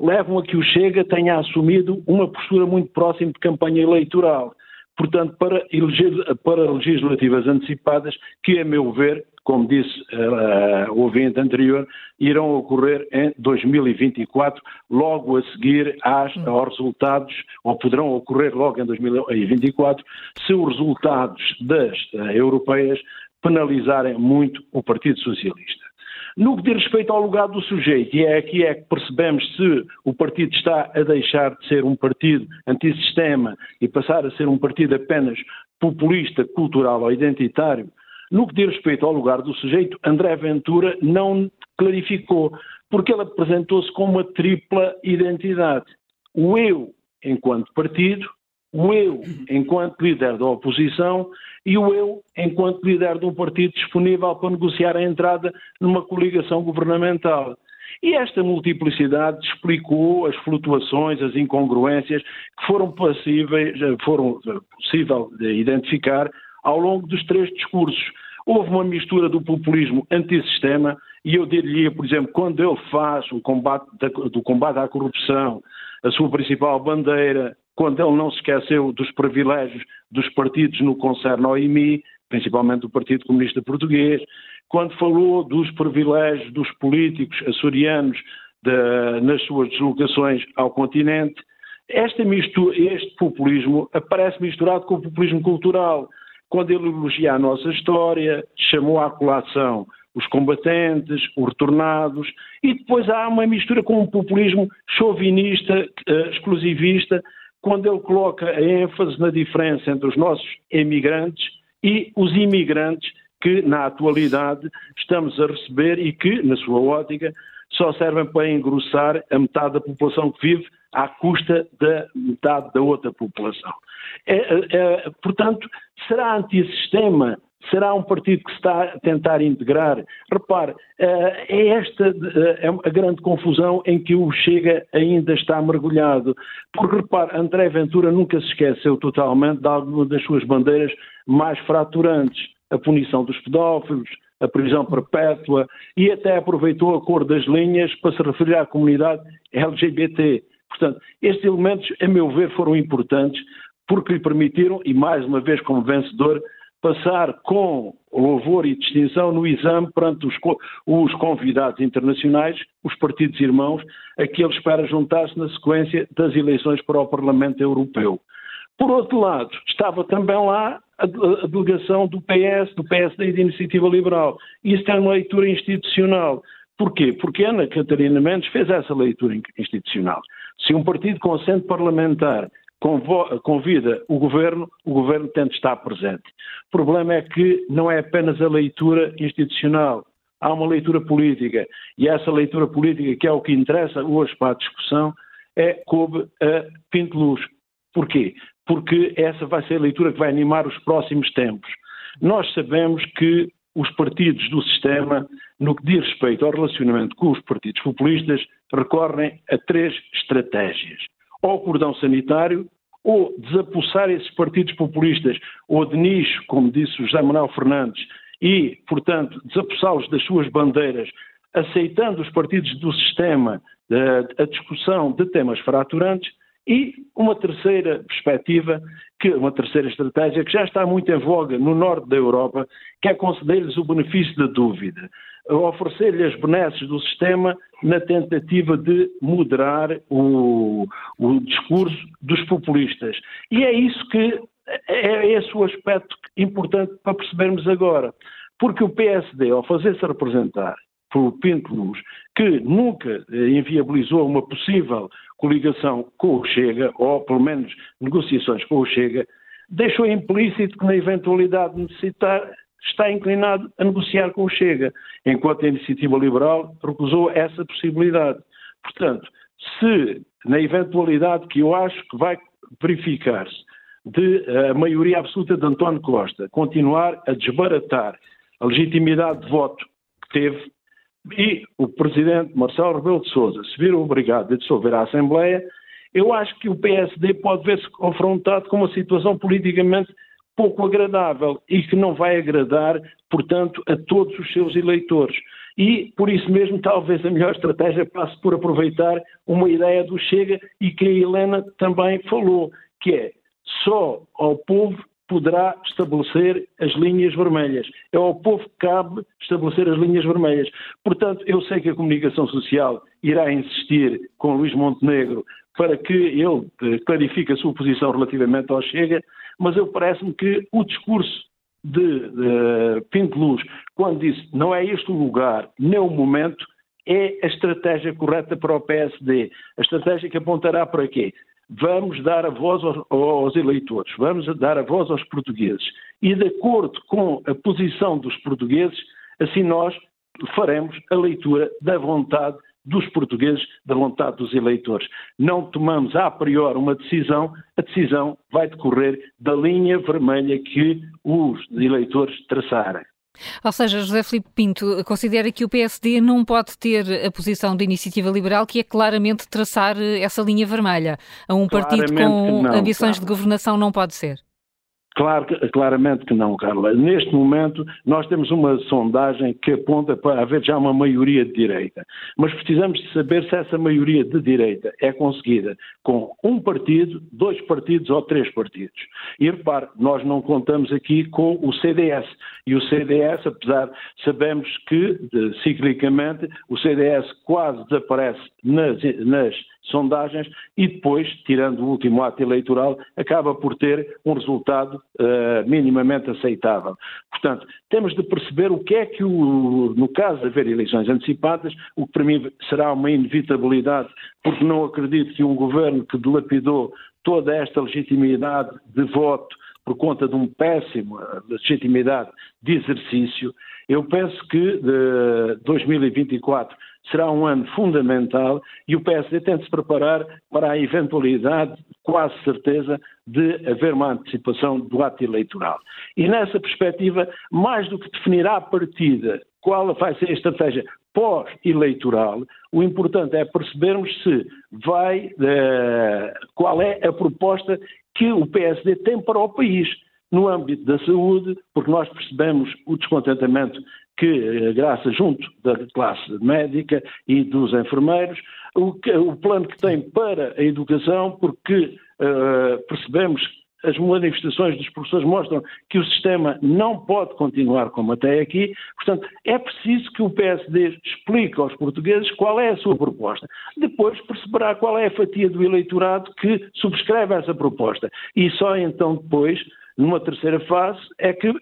levam a que o Chega tenha assumido uma postura muito próxima de campanha eleitoral. Portanto, para, eleger, para legislativas antecipadas, que, a meu ver, como disse uh, o ouvinte anterior, irão ocorrer em 2024, logo a seguir às, hum. aos resultados, ou poderão ocorrer logo em 2024, se os resultados das uh, europeias penalizarem muito o Partido Socialista. No que diz respeito ao lugar do sujeito, e é aqui é que percebemos se o partido está a deixar de ser um partido antissistema e passar a ser um partido apenas populista, cultural ou identitário, no que diz respeito ao lugar do sujeito, André Ventura não clarificou, porque ele apresentou-se com uma tripla identidade. O eu enquanto partido, o eu enquanto líder da oposição e o eu enquanto líder de um partido disponível para negociar a entrada numa coligação governamental. E esta multiplicidade explicou as flutuações, as incongruências que foram possíveis, foram possível de identificar ao longo dos três discursos. Houve uma mistura do populismo antissistema e eu diria, por exemplo, quando ele faz o combate da, do combate à corrupção a sua principal bandeira, quando ele não se esqueceu dos privilégios dos partidos no concerno OIMI, principalmente do Partido Comunista Português, quando falou dos privilégios dos políticos açorianos de, nas suas deslocações ao continente, esta mistura, este populismo aparece misturado com o populismo cultural. Quando ele elogia a nossa história, chamou à colação os combatentes, os retornados, e depois há uma mistura com um populismo chauvinista, uh, exclusivista, quando ele coloca a ênfase na diferença entre os nossos emigrantes e os imigrantes que, na atualidade, estamos a receber e que, na sua ótica, só servem para engrossar a metade da população que vive à custa da metade da outra população. É, é, é portanto, será antissistema Será um partido que está a tentar integrar? Repare, eh, é esta eh, é a grande confusão em que o Chega ainda está mergulhado. Porque, repare, André Ventura nunca se esqueceu totalmente de alguma das suas bandeiras mais fraturantes. A punição dos pedófilos, a prisão perpétua e até aproveitou a cor das linhas para se referir à comunidade LGBT. Portanto, estes elementos, a meu ver, foram importantes porque lhe permitiram, e mais uma vez como vencedor, passar com louvor e distinção no exame perante os, os, convidados internacionais, os partidos irmãos, a que ele espera juntar-se na sequência das eleições para o Parlamento Europeu. Por outro lado, estava também lá a, delegação do PS, do PSD e da Iniciativa Liberal. Isso tem uma leitura institucional. Porquê? Porque Ana Catarina Mendes fez essa leitura institucional. Se um partido com assento parlamentar convida o governo, o governo tem de estar presente. O problema é que não é apenas a leitura institucional, há uma leitura política. E essa leitura política, que é o que interessa hoje para a discussão, é coube a Pinto Luz. Porquê? Porque essa vai ser a leitura que vai animar os próximos tempos. Nós sabemos que os partidos do sistema, no que diz respeito ao relacionamento com os partidos populistas, recorrem a três estratégias ao cordão sanitário, ou desapossar esses partidos populistas, ou de nicho, como disse o José Manuel Fernandes, e, portanto, desapossá-los das suas bandeiras, aceitando os partidos do sistema a discussão de temas fraturantes, e uma terceira perspectiva, que, uma terceira estratégia que já está muito em voga no norte da Europa, que é conceder-lhes o benefício da dúvida oferecer-lhe as benesses do sistema na tentativa de moderar o, o, discurso dos populistas. E é isso que é esse o aspecto importante para percebermos agora. Porque o PSD, ao fazer-se representar por Pinto Luz, que nunca eh, inviabilizou uma possível coligação com o Chega, ou pelo menos negociações com o Chega, deixou implícito que na eventualidade de necessitar está inclinado a negociar com o Chega, enquanto a Iniciativa Liberal recusou essa possibilidade. Portanto, se na eventualidade que eu acho que vai verificar-se de a maioria absoluta de António Costa continuar a desbaratar a legitimidade de voto que teve e o presidente Marcelo Rebelo de Sousa se vir obrigado a dissolver a Assembleia, eu acho que o PSD pode ver-se confrontado com uma situação politicamente pouco agradável e que não vai agradar, portanto, a todos os seus eleitores. E, por isso mesmo, talvez a melhor estratégia passe por aproveitar uma ideia do Chega e que a Helena também falou, que é só ao povo poderá estabelecer as linhas vermelhas. É ao povo que cabe estabelecer as linhas vermelhas. Portanto, eu sei que a comunicação social irá insistir com Luís Montenegro para que ele eh, clarifique a sua posição relativamente ao Chega, mas eu parece-me que o discurso de, de Pinto Luz, quando disse não é este o lugar, nem o momento, é a estratégia correta para o PSD. A estratégia que apontará para quê? Vamos dar a voz aos, aos, eleitores, vamos dar a voz aos portugueses. E de acordo com a posição dos portugueses, assim nós faremos a leitura da vontade dos portugueses, da vontade dos eleitores. Não tomamos a priori uma decisão, a decisão vai decorrer da linha vermelha que os eleitores traçarem. Ou seja, José Filipe Pinto considera que o PSD não pode ter a posição da iniciativa liberal, que é claramente traçar essa linha vermelha. A um claramente partido com ambições claro. de governação não pode ser. Claro, claramente que não, Carla. Neste momento, nós temos uma sondagem que aponta para haver já uma maioria de direita. Mas precisamos de saber se essa maioria de direita é conseguida com um partido, dois partidos ou três partidos. E repare, nós não contamos aqui com o CDS. E o CDS, apesar, sabemos que, ciclicamente, o CDS quase desaparece nas, nas sondagens e depois, tirando o último ato eleitoral, acaba por ter um resultado uh, minimamente aceitável. Portanto, temos de perceber o que é que, o, no caso de haver eleições antecipadas, o que para mim será uma inevitabilidade, porque não acredito que um governo que dilapidou toda esta legitimidade de voto por conta de um péssimo eh, legitimidade de exercício, eu penso que de 2024 será um ano fundamental e o PSD tem de se preparar para a eventualidade, quase certeza, de haver uma antecipação do ato eleitoral. E nessa perspectiva, mais do que definir à partida qual vai ser a estratégia pós-eleitoral, o importante é percebermos se vai, uh, qual é a proposta que o PSD tem para o país no âmbito da saúde, porque nós percebemos o descontentamento que, eh, graças junto da classe médica e dos enfermeiros, o, que, o plano que tem para a educação, porque uh, percebemos as manifestações dos professores mostram que o sistema não pode continuar como até aqui. Portanto, é preciso que o PSD explique aos portugueses qual é a sua proposta. Depois perceberá qual é a fatia do eleitorado que subscreve essa proposta. E só então depois, numa terceira fase, é que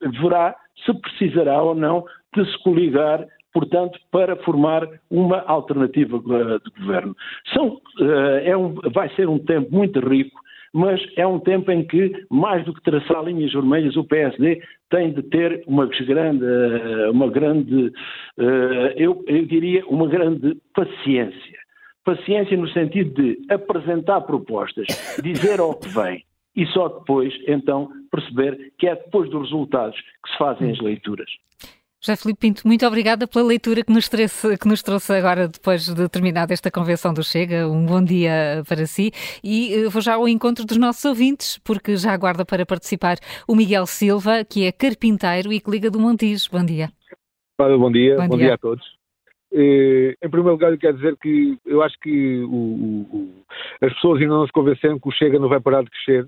deverá se precisará ou não de se coligar portanto, para formar uma alternativa de governo. São, eh, é um, vai ser um tempo muito rico, mas é um tempo em que, mais do que traçar linhas vermelhas, o PSD tem de ter uma grande, eh, uma grande eh, eu, eu diria, uma grande paciência. Paciência no sentido de apresentar propostas, dizer ao que vem, e só depois, então, perceber que é depois dos resultados que se fazem as leituras. José Filipe Pinto, muito obrigada pela leitura que nos, trouxe, que nos trouxe agora, depois de terminada esta convenção do Chega. Um bom dia para si e eh, vou já ao encontro dos nossos ouvintes, porque já aguarda para participar o Miguel Silva, que é carpinteiro e que liga do Montijo. Bom dia. Olá, bom dia, bom, bom dia. dia. a todos. Eh, em primeiro lugar, eu quero dizer que eu acho que o, o, as pessoas ainda não se convenceram que o Chega não vai parar de crescer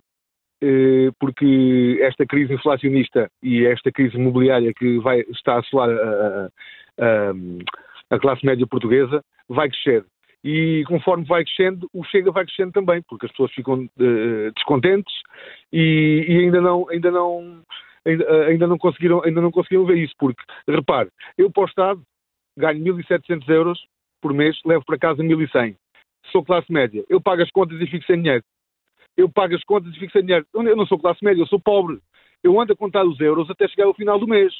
porque esta crise inflacionista e esta crise imobiliária que vai, está a assolar a, a, a, classe média portuguesa vai crescer. E conforme vai crescendo, o Chega vai crescendo também, porque as pessoas ficam uh, descontentes e, e, ainda não, ainda não, ainda, ainda, não conseguiram, ainda não conseguiram ver isso, porque, repare, eu para o Estado ganho 1.700 euros por mês, levo para casa 1.100. Sou classe média, eu pago as contas e fico sem dinheiro eu pago as contas e fico sem dinheiro. Eu não sou classe média, eu sou pobre. Eu ando a contar os euros até chegar ao final do mês.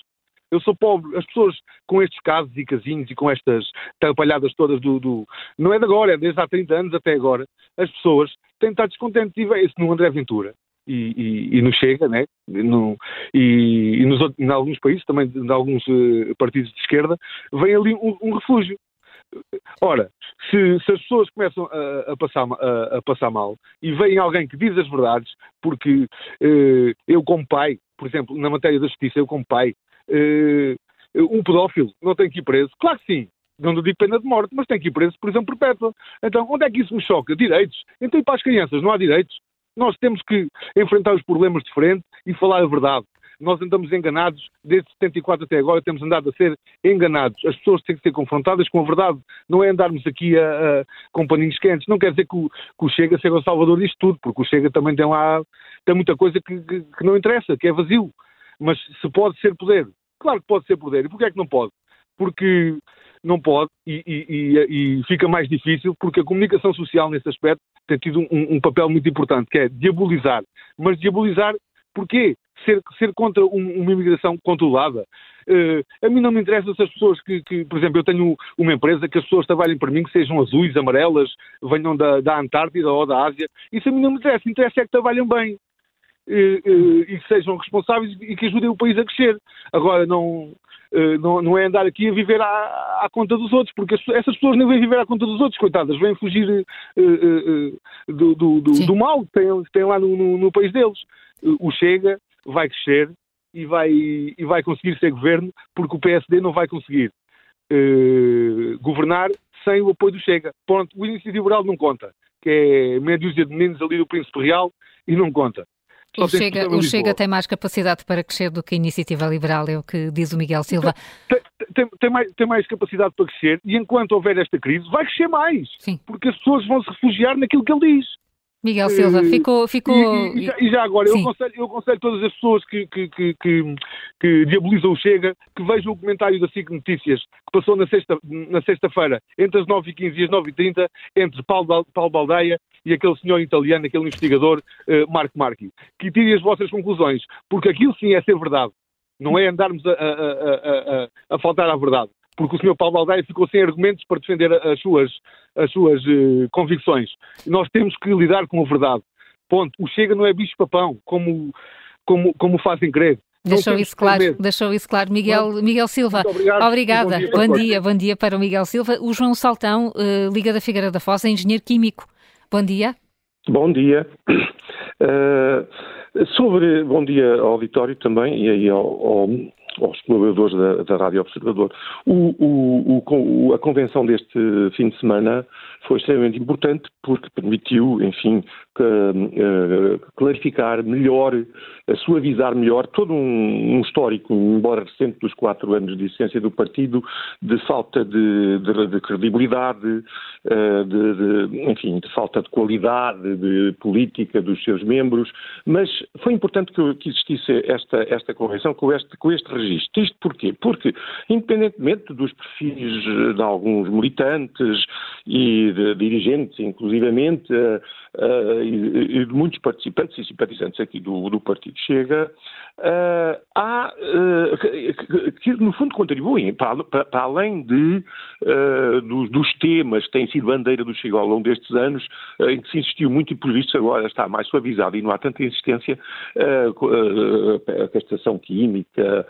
Eu sou pobre. As pessoas com estes casos e casinhos e com estas tampalhadas todas do, do, Não é de agora, é desde há 30 anos até agora. As pessoas têm de estar descontentes e vê-se no André Ventura. E, e, e Chega, né? No, e, e nos, em alguns países, também em alguns uh, partidos de esquerda, vem ali um, um refúgio. Ora, se, se, as pessoas começam a, a passar, a, a, passar mal e vem alguém que diz as verdades, porque eh, eu, como pai, por exemplo, na matéria da justiça, eu, como pai, eh, um pedófilo não tem que ir preso? Claro que sim. Não digo pena de morte, mas tem que ir preso por exemplo perpétua. Então, onde é que isso me choca? Direitos. Então, e para as crianças, não há direitos? Nós temos que enfrentar os problemas de frente e falar a verdade nós andamos enganados, desde 74 até agora temos andado a ser enganados. As pessoas têm que ser confrontadas com a verdade, não é andarmos aqui a, a, com paninhos quentes. Não quer dizer que o, que o Chega seja o salvador disto tudo, porque o Chega também tem lá tem muita coisa que, que, que não interessa, que é vazio. Mas se pode ser poder, claro que pode ser poder. E porquê é que não pode? Porque não pode e, e, e, fica mais difícil porque a comunicação social nesse aspecto tem tido um, um, papel muito importante, que é diabolizar. Mas diabolizar Porquê? Ser, ser contra um, uma imigração controlada. Uh, a mim não me interessa se as pessoas que, que, por exemplo, eu tenho uma empresa que as pessoas trabalhem para mim, que sejam azuis, amarelas, venham da, da Antártida ou da Ásia. Isso a mim não me interessa. Interessa é que trabalhem bem. eh, eh, e que sejam responsáveis e que ajudem o país a crescer. Agora, não, não, não é andar aqui a viver à, à conta dos outros, porque essas pessoas nem vêm viver à conta dos outros, coitadas, vêm fugir uh, uh, do, do, do, do, mal que têm, têm lá no, no, no, país deles. O Chega vai crescer e vai, e vai conseguir ser governo, porque o PSD não vai conseguir uh, governar sem o apoio do Chega. Ponto. O Iniciativa Liberal não conta, que é meia dúzia de meninos ali do Príncipe Real e não conta. O Chega, o Chega, tem mais capacidade para crescer do que a Iniciativa Liberal, é o que diz o Miguel Silva. Tem, tem, tem, mais, tem mais capacidade para crescer e enquanto houver esta crise vai crescer mais. Sim. Porque as pessoas vão se refugiar naquilo que ele diz. Miguel Silva, ficou. ficou... E, e, já, e já, agora, eu aconselho, eu aconselho, todas as pessoas que, que, que, que, que diabolizam o Chega que vejam o comentário da SIC Notícias, que passou na sexta-feira, na sexta entre as 9h15 e as 9h30, entre Paulo, Paulo Baldeia e aquele senhor italiano, aquele investigador, uh, Marco Marchi. Que tirem as vossas conclusões, porque aquilo sim é ser verdade. Não é andarmos a, a, a, a, a faltar à verdade porque o Sr. Paulo Baldaia ficou sem argumentos para defender as suas, as suas uh, convicções. Nós temos que lidar com a verdade. Ponto. O Chega não é bicho-papão, como, como, como fazem crer. Deixou isso claro, deixou isso claro. Miguel, Miguel Silva, obrigado, obrigada. Bom dia, bom dia, bom dia, para o Miguel Silva. O João Saltão, uh, Liga da Figueira da Foz, é engenheiro químico. Bom dia. Bom dia. Uh, sobre, bom dia ao auditório também e aí ao, ao aos colaboradores da, da Rádio Observador. O, o, o, a convenção deste fim de semana foi extremamente importante porque permitiu, enfim, que, uh, clarificar melhor, suavizar melhor todo um, um, histórico, embora recente, dos quatro anos de existência do partido, de falta de, de, de credibilidade, uh, de, de, enfim, de falta de qualidade de política dos seus membros, mas foi importante que, que existisse esta, esta convenção com este, com este registro. Isto porquê? Porque, independentemente dos perfis de alguns militantes e de dirigentes, inclusivamente, uh, e, e, de muitos participantes e simpatizantes aqui do, do Partido Chega, uh, há, que, que, no fundo contribuem para, para, para além de, dos, dos, temas que têm sido bandeira do Chega ao longo destes anos, em que se insistiu muito e por visto agora está mais suavizado e não há tanta insistência, a castração química,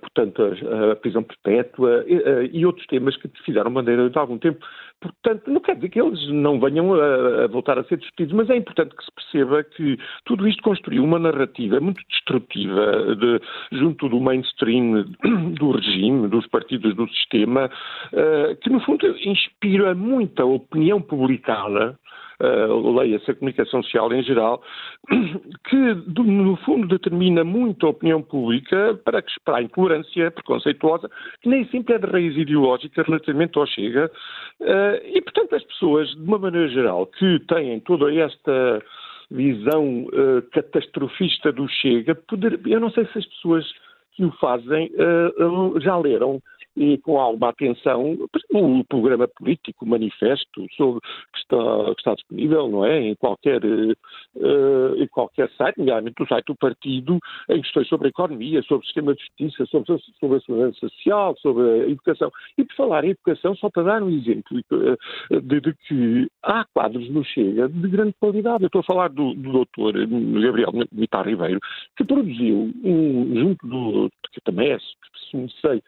portanto a, a prisão perpétua e outros temas que fizeram bandeira de algum tempo. Portanto, não quer dizer que eles não venham a, a, voltar a ser discutidos, mas é importante que se perceba que tudo isto construiu uma narrativa muito destrutiva de, junto do mainstream [CLEARS THROAT] do regime, dos partidos do sistema, uh, que no fundo inspira muita opinião publicada uh, leia-se a comunicação social em geral, [CLEARS THROAT] que no fundo determina muito a opinião pública para, que, para a intolerância preconceituosa, que nem sempre é de raiz ideológica relativamente ao Chega, uh, e portanto as pessoas, de uma maneira geral, que têm toda esta visão uh, catastrofista do Chega, poder, eu não sei se as pessoas que o fazem uh, já leram e com alguma atenção o programa político, o manifesto sobre, que, está, que está disponível, não é, em qualquer, uh, em qualquer site, nomeadamente no site do partido, em questões sobre a economia, sobre o sistema de justiça, sobre, sobre a segurança social, sobre a educação. E por falar em educação, só para dar um exemplo uh, de, de, que há quadros no Chega de grande qualidade. Eu estou a falar do, do doutor Gabriel Militar Ribeiro, que produziu um, junto do, que também é, se sei,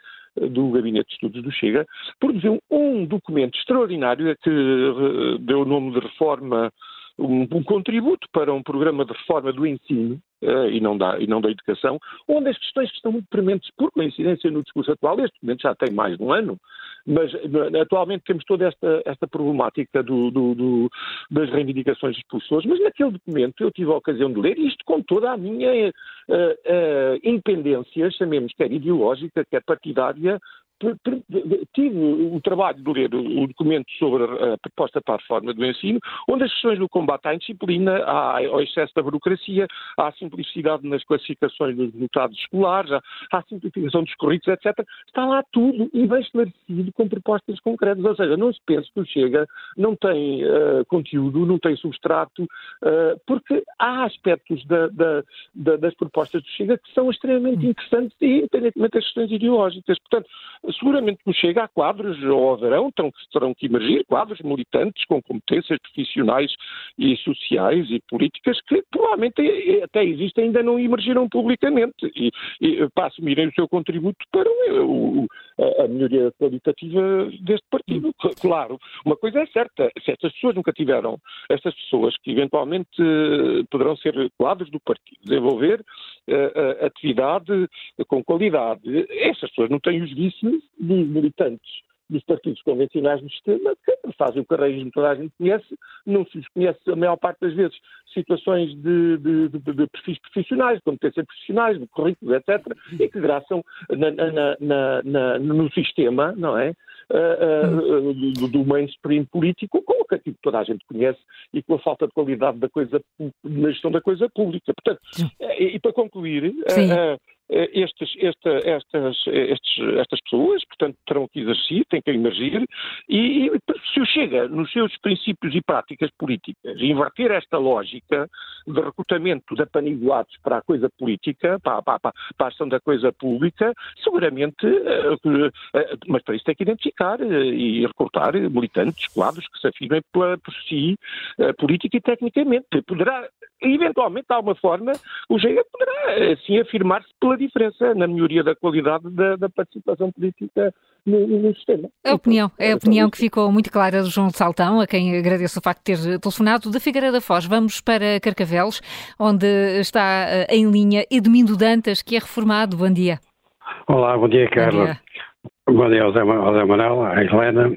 do Gabinete de Estudos do Chega, produziu um documento extraordinário que eh, deu o nome de reforma, um, um contributo para um programa de reforma do ensino, Uh, e, não da, e não da educação, onde as questões que estão muito prementes por coincidência no discurso atual, este documento já tem mais de um ano, mas atualmente temos toda esta, esta problemática do, do, do, das reivindicações dos professores, mas naquele documento eu tive a ocasião de ler isto com toda a minha uh, uh, independência, chamemos quer ideológica, quer partidária, tive o trabalho de ler o documento sobre a proposta para a reforma do ensino, onde as questões do combate à indisciplina, ao excesso da burocracia, à simplicidade nas classificações dos resultados escolares, à simplificação dos currículos, etc., está lá tudo e bem esclarecido com propostas concretas. Ou seja, não se pense que o Chega não tem uh, conteúdo, não tem substrato, uh, porque há aspectos da, da, da, das propostas do Chega que são extremamente interessantes e independentemente das questões ideológicas. Portanto, seguramente nos chega a quadros, ou haverão, terão, terão que emergir quadros militantes com competências profissionais e sociais e políticas que provavelmente até existem ainda não emergiram publicamente e, e para assumirem o seu contributo para o, a, a melhoria qualitativa deste partido. Claro, uma coisa é certa, se estas pessoas nunca tiveram, estas pessoas que eventualmente eh, poderão ser quadros do partido, desenvolver uh, atividade com qualidade, essas pessoas não têm os vícios dos militantes dos partidos convencionais do sistema, que fazem o carreirismo, toda a gente conhece, não se conhece a maior parte das vezes situações de, de, de, de perfis profissionais, de competências profissionais, de currículos, etc., e que graçam na, na, na, no sistema, não é? Uh, uh, do, do, mainstream político, com o que toda a gente conhece e com a falta de qualidade da coisa, na gestão da coisa pública. Portanto, e, e para concluir, uh, eh, estes, esta, estas, estes, estas pessoas, portanto, terão que exercer, têm que emergir, e, se o Chega, nos seus princípios e práticas políticas, inverter esta lógica de recrutamento de apaniguados para a coisa política, para, para, para, a ação da coisa pública, seguramente, uh, mas para isso tem que identificar e recrutar militantes, quadros que se afirmem por, por si, política e tecnicamente. Poderá, eventualmente, de alguma forma, o Chega poderá, assim, afirmar-se pela diferença na melhoria da qualidade da, da participação política no, no, sistema. A opinião, é a opinião que ficou muito clara do João Saltão, a quem agradeço o facto de ter telefonado. Da Figueira da Foz, vamos para Carcavelos, onde está eh, em linha Edmindo Dantas, que é reformado. Bom dia. Olá, bom dia, Carla. Bom dia, bom dia ao Zé, Manuel, à Helena,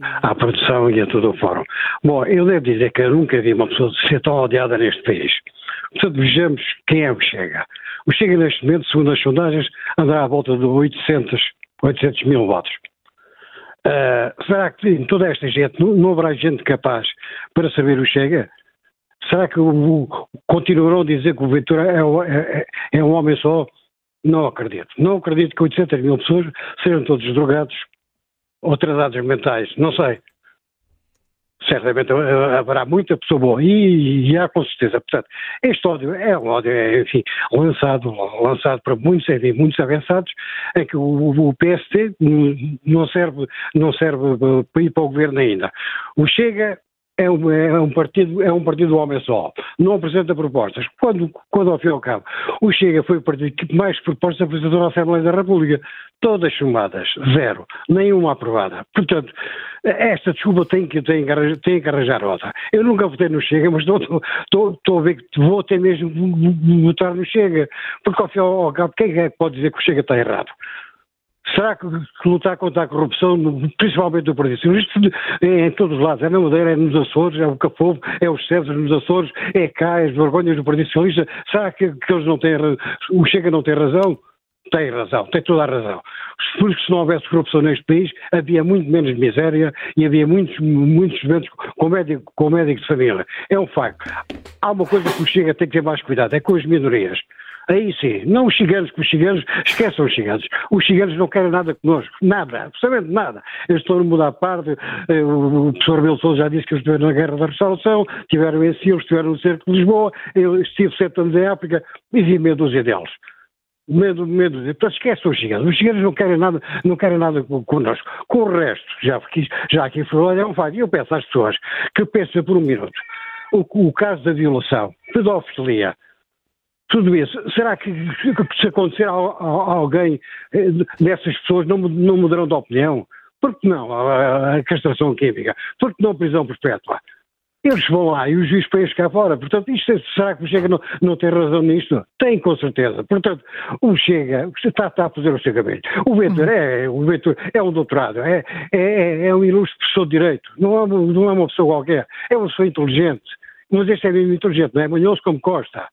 à produção e a todo o fórum. Bom, eu devo dizer que eu nunca vi uma pessoa ser tão odiada neste país. Portanto, vejamos quem é o que chega. O Chega neste momento, segundo as sondagens, andará à volta de 800, 800 mil votos. Uh, será que em toda esta gente não, não, haverá gente capaz para saber o Chega? Será que o, o, continuarão a dizer que o Ventura é, é, é, um homem só? Não acredito. Não acredito que 800 mil pessoas sejam todos drogados ou atrasados mentais. Não sei certamente haverá muita pessoa boa e, e, há com certeza. Portanto, este ódio é um ódio, é, enfim, lançado, lançado para muitos, enfim, muitos avançados, em que o, o PST não serve, não serve para ir para o governo ainda. O Chega é um, é um, partido, é um partido do homem só, não apresenta propostas. Quando, quando ao fim e ao cabo, o Chega foi o partido que mais propostas apresentou na Assembleia da República, todas chumadas, zero, nenhuma aprovada. Portanto, esta desculpa tem que, tem, tem que arranjar outra. Eu nunca votei no Chega, mas estou a ver que vou até mesmo votar no Chega, porque ao fim e ao cabo, quem é que pode dizer que o Chega está errado? Será que, lutar contra a corrupção, principalmente do Partido Socialista, é em todos os lados, é na Madeira, é nos Açores, é o Capovo, é os César nos Açores, é cá, é as vergonhas do Partido Socialista, será que, que eles não têm, o Chega não tem razão? Tem razão, tem toda a razão. Porque se não houvesse corrupção neste país, havia muito menos miséria e havia muitos, muitos eventos com, médico, com médicos de família. É um facto. Há uma coisa que o Chega tem que ter mais cuidado, é com as minorias. Aí. Sim, não os ciganos, que os ciganos, esqueçam os ciganos. Os ciganos não querem nada connosco, nada, absolutamente nada. Eles estão a mudar a parte, eh, o professor Belo Souza já disse que eles estiveram na Guerra da Restauração, estiveram em Silo, estiveram no Cerco de Lisboa, eu estive sete anos em África e vi meia dúzia deles. Medo, medo, portanto esquece os ciganos, os ciganos não querem nada, não querem nada connosco, com o resto, já, já aqui falou, é um facto, eu peço às pessoas que pensem por um minuto, o, o caso da violação, pedofilia, tudo isso, será que, se acontecer a, alguém eh, dessas pessoas não, não mudarão de opinião? Por que não a, a castração química? Por que não a prisão perpétua? Eles vão lá e os juízes põem cá fora. Portanto, isto, é, será que o Chega não, não tem razão nisto? Tem, com certeza. Portanto, o Chega está, está a fazer o seu caminho. O Ventura é, o Ventura é um doutorado, é, é, é um ilustre professor de Direito. Não é, não é uma pessoa qualquer. É uma pessoa inteligente. Mas este é mesmo inteligente, não é manhoso como Costa.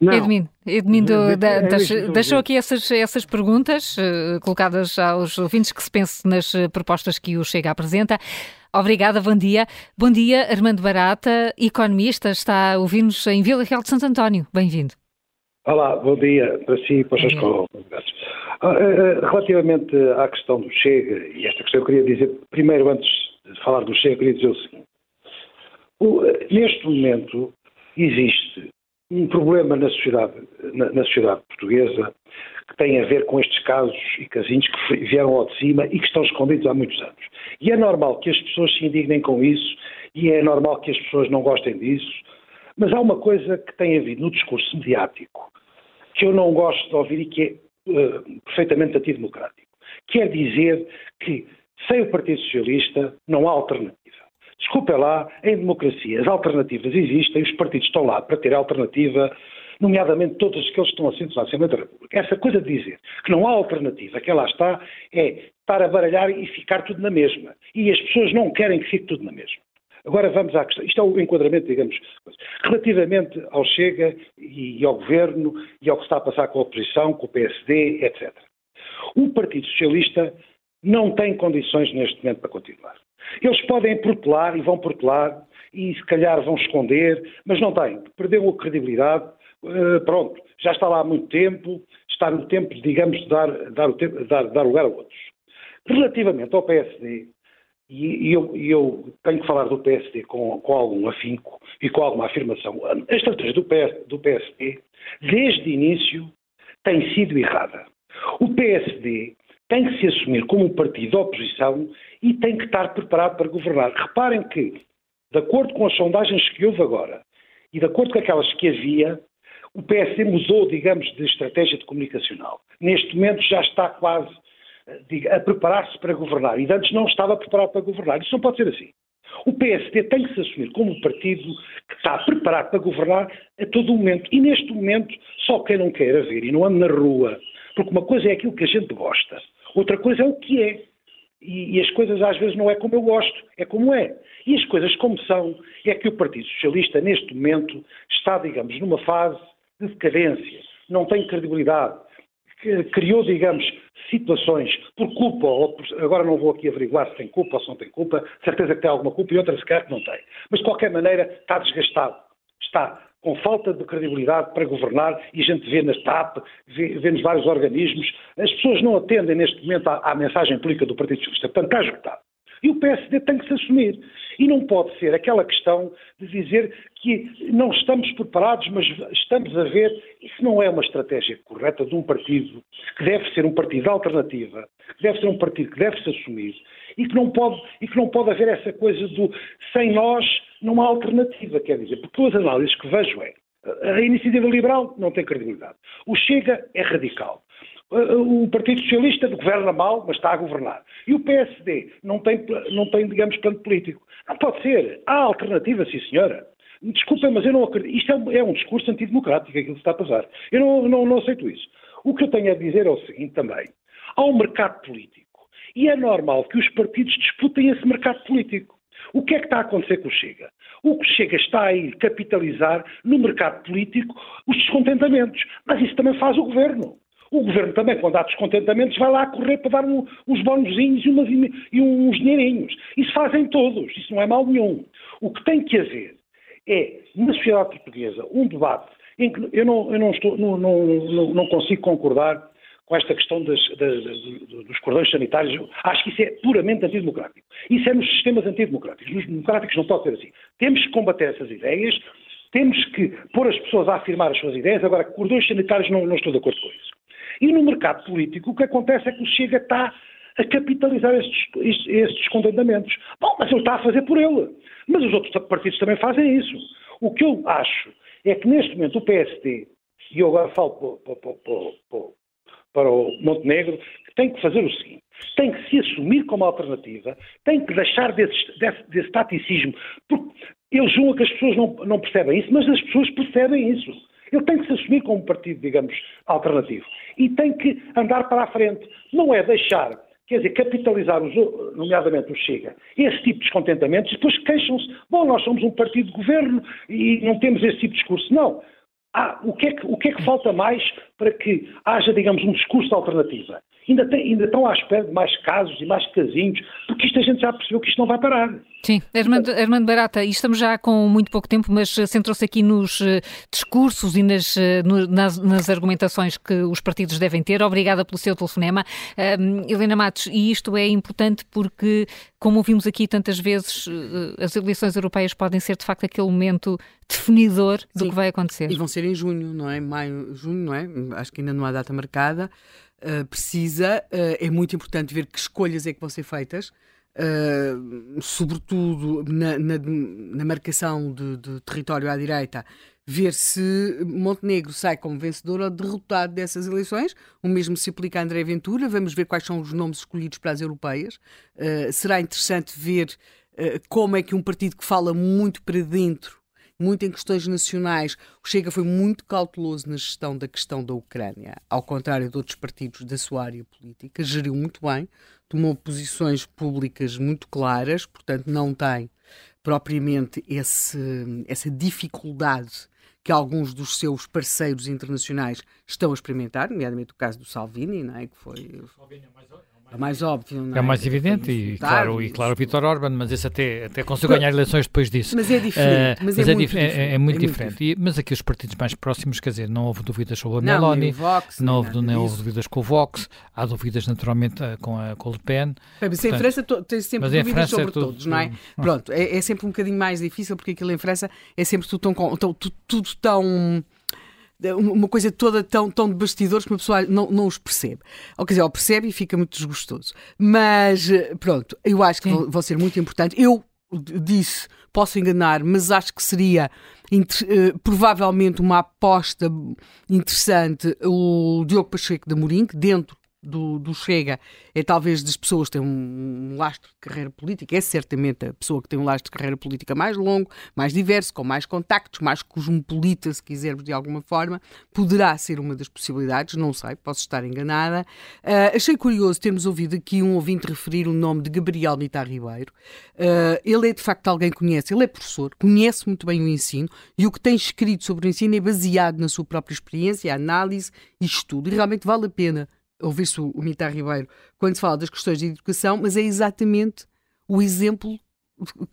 Não. Edmindo, Edmindo é, deixou aqui essas, essas perguntas uh, colocadas aos ouvintes que se pense nas eh, propostas que o Chega apresenta. Obrigada, bom dia. Bom dia, Armando Barata, economista, está a ouvir-nos em Vila Real de Santo António. Bem-vindo. Olá, bom dia para si e para os seus convidados. Ah, eh, relativamente à questão do Chega, e esta questão eu queria dizer, primeiro, antes de falar do Chega, eu queria dizer o seguinte. O, neste momento existe um problema na sociedade, na, na sociedade portuguesa que têm a ver com estes casos e casinhos que vieram ao de cima e que estão escondidos há muitos anos. E é normal que as pessoas se indignem com isso e é normal que as pessoas não gostem disso, mas há uma coisa que tem havido no discurso mediático que eu não gosto de ouvir e que é uh, perfeitamente antidemocrático. Quer dizer que sem o Partido Socialista não há alternativa. Desculpa lá, em democracia as alternativas existem, os partidos estão lá para ter alternativa, nomeadamente todos aqueles que estão assentos na Assembleia da República. Essa coisa de dizer que não há alternativa, que lá está, é estar a baralhar e ficar tudo na mesma. E as pessoas não querem que fique tudo na mesma. Agora vamos à questão. Isto é o enquadramento, digamos, relativamente ao Chega e ao Governo e ao que está a passar com a oposição, com o PSD, etc. O Partido Socialista não tem condições neste momento para continuar. Eles podem protelar e vão protelar e se calhar vão esconder, mas não têm. Perdeu a credibilidade, uh, pronto, já está lá há muito tempo, está no tempo, digamos, de dar, dar, tempo, dar, dar lugar a outros. Relativamente ao PSD, e eu, eu, tenho que falar do PSD com, com, algum afinco e com alguma afirmação. A estratégia do, PS, do PSD, desde o início, tem sido errada. O PSD tem que se assumir como um partido de oposição e tem que estar preparado para governar. Reparem que, de acordo com as sondagens que houve agora e de acordo com aquelas que havia, o PSD mudou, digamos, de estratégia de comunicacional. Neste momento já está quase diga, a preparar-se para governar e antes não estava preparado para governar. Isso não pode ser assim. O PSD tem que se assumir como um partido que está preparado para governar a todo momento. E neste momento, só quem não queira ver e não anda na rua, porque uma coisa é aquilo que a gente gosta, outra coisa é o que é. E, e, as coisas às vezes não é como eu gosto, é como é. E as coisas como são, é que o Partido Socialista, neste momento, está, digamos, numa fase de decadência, não tem credibilidade, criou, digamos, situações por culpa, ou por, agora não vou aqui averiguar se tem culpa ou se não tem culpa, certeza que tem alguma culpa e outra sequer que não tem. Mas de qualquer maneira está desgastado, está com falta de credibilidade para governar e a gente vê na TAP, vê, vê nos vários organismos, as pessoas não atendem neste momento à, à mensagem política do Partido Socialista, portanto está esgotado. E o PSD tem que se assumir. E não pode ser aquela questão de dizer que não estamos preparados, mas estamos a ver. Isso não é uma estratégia correta de um partido que deve ser um partido de alternativa, que deve ser um partido que deve se assumir e que não pode, e que não pode haver essa coisa do sem nós não há alternativa, quer dizer, porque as análises que vejo é a iniciativa liberal não tem credibilidade. O Chega é radical. O Partido Socialista governa mal, mas está a governar. E o PSD não tem, não tem digamos, plano político. Não pode ser. Há alternativa, sim senhora. Desculpem, mas eu não acredito. Isto é um, é um discurso antidemocrático, aquilo que está a passar. Eu não, não, não aceito isso. O que eu tenho a dizer é o seguinte também. Há um mercado político. E é normal que os partidos disputem esse mercado político. O que é que está a acontecer com o Chega? O que Chega está a ir capitalizar no mercado político os descontentamentos. Mas isso também faz o governo. O governo também, quando há descontentamentos, vai lá correr para dar um, uns bonozinhos e, e uns dinheirinhos. Isso fazem todos, isso não é mal nenhum. O que tem que haver é, na sociedade portuguesa, um debate em que eu não, eu não, estou, não, não, não consigo concordar com esta questão das, das, dos cordões sanitários. Acho que isso é puramente antidemocrático. Isso é nos sistemas antidemocráticos. Nos democráticos não pode ser assim. Temos que combater essas ideias, temos que pôr as pessoas a afirmar as suas ideias. Agora, cordões sanitários não, não estou de acordo com isso. E no mercado político o que acontece é que o Chega está a capitalizar estes, estes, estes. Bom, mas ele está a fazer por ele. Mas os outros partidos também fazem isso. O que eu acho é que neste momento o PSD, e eu agora falo para, para, para, para o Montenegro, tem que fazer o seguinte: tem que se assumir como alternativa, tem que deixar desse, desse, desse taticismo, porque eles julgam que as pessoas não, não percebem isso, mas as pessoas percebem isso. Ele tem que se assumir como um partido, digamos, alternativo. E tem que andar para a frente. Não é deixar, quer dizer, capitalizar, os, nomeadamente o Chega, esse tipo de descontentamentos, e depois queixam-se, bom, nós somos um partido de governo e não temos esse tipo de discurso. Não. Ah, o, que é que, o que é que falta mais para que haja, digamos, um discurso de alternativa? Ainda, tem, ainda estão à espera de mais casos e mais casinhos, porque isto a gente já percebeu que isto não vai parar. Sim, Armando, Armando Barata, e estamos já com muito pouco tempo, mas centrou-se aqui nos uh, discursos e nas, no, nas, nas, argumentações que os partidos devem ter. Obrigada pelo seu telefonema. Uh, Helena Matos, e isto é importante porque, como ouvimos aqui tantas vezes, as eleições europeias podem ser de facto aquele momento definidor do Sim. que vai acontecer. E vão ser em junho, não é? Maio, junho, não é? Acho que ainda não há data marcada. precisa, é muito importante ver que escolhas é que vão ser feitas uh, sobretudo na, na, na marcação de, de, território à direita, ver se Montenegro sai como vencedor ou derrotado dessas eleições. O mesmo se aplica a André Ventura. Vamos ver quais são os nomes escolhidos para as europeias. Uh, será interessante ver uh, como é que um partido que fala muito para dentro muito em questões nacionais. O Chega foi muito cauteloso na gestão da questão da Ucrânia, ao contrário de outros partidos da sua área política, geriu muito bem, tomou posições públicas muito claras, portanto, não tem propriamente esse, essa dificuldade que alguns dos seus parceiros internacionais estão a experimentar, nomeadamente o caso do Salvini, não é? que foi. Salvini é mais é mais óbvio, não é? É mais evidente e claro, e claro o Vitor Orban, mas esse até, até conseguiu ganhar eleições depois disso. Mas é diferente. Uh, mas, mas é, é, muito diferente. É, é, muito é diferente. diferente. E, mas aqui os partidos mais próximos, quer dizer, não houve dúvidas sobre a Meloni, Vox, não, houve, não houve dúvidas com o Vox, há dúvidas naturalmente eh, com a, com Le Pen. Mas em França tem sempre dúvidas sobre é tudo, todos, não é? Pronto, é, é, sempre um bocadinho mais difícil porque aquilo em França é sempre tudo tão, tão, tudo tão uma coisa toda tão, tão de bastidores que uma pessoa não, não os percebe. Ou quer dizer, ou percebe e fica muito desgostoso. Mas, eh, pronto, eu acho que vão, vão ser muito importantes. Eu disse, posso enganar, mas acho que seria uh, provavelmente uma aposta interessante o Diogo Pacheco da que dentro do, do, Chega é talvez das pessoas que têm um, um, lastro de carreira política, é certamente a pessoa que tem um lastro de carreira política mais longo, mais diverso, com mais contactos, mais cosmopolita, se quisermos de alguma forma, poderá ser uma das possibilidades, não sei, posso estar enganada. Uh, achei curioso termos ouvido aqui um ouvinte referir o nome de Gabriel Mitar Ribeiro. Uh, ele é de facto alguém que conhece, ele é professor, conhece muito bem o ensino e o que tem escrito sobre o ensino é baseado na sua própria experiência, análise e estudo, e realmente vale a pena ouvir-se o, Mitar Ribeiro quando se fala das questões de educação, mas é exatamente o exemplo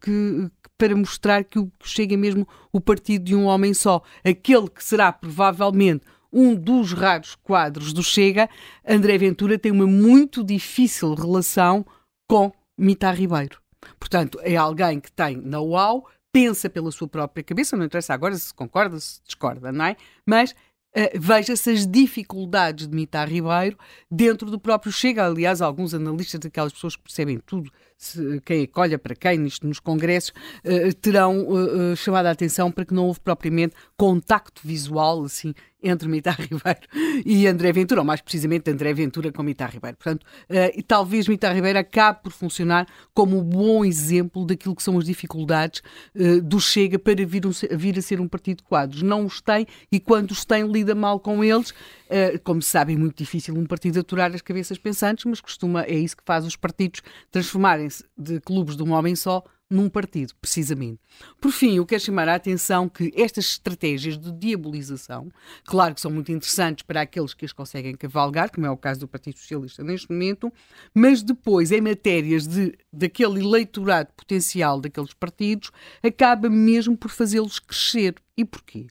que, para mostrar que o chega mesmo o partido de um homem só. Aquele que será provavelmente um dos raros quadros do Chega, André Ventura tem uma muito difícil relação com Mitar Ribeiro. Portanto, é alguém que tem know-how, pensa pela sua própria cabeça, não interessa agora se concorda, se discorda, não é? Mas Uh, veja-se as dificuldades de Mitar Ribeiro dentro do próprio Chega. Aliás, alguns analistas, daquelas pessoas que percebem tudo, se, quem acolha para quem nisto, nos congressos, uh, terão uh, chamado a atenção para que não houve propriamente contacto visual, assim, entre Mitar [LAUGHS] Ribeiro e André Ventura, ou mais precisamente André Ventura com Mitar Ribeiro. Portanto, uh, talvez Mitar Ribeiro acabe por funcionar como um bom exemplo daquilo que são as dificuldades uh, do Chega para vir, um, vir, a ser um partido de quadros. Não os tem e quando os tem lida mal com eles. Uh, como se sabe, é muito difícil um partido aturar as cabeças pensantes, mas costuma, é isso que faz os partidos transformarem-se de clubes de um homem só num partido, precisamente. Por fim, eu quero chamar a atenção que estas estratégias de diabolização, claro que são muito interessantes para aqueles que as conseguem cavalgar, como é o caso do Partido Socialista neste momento, mas depois, em matérias de, daquele eleitorado potencial daqueles partidos, acaba mesmo por fazê-los crescer. E porquê?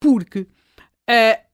Porque. Uh,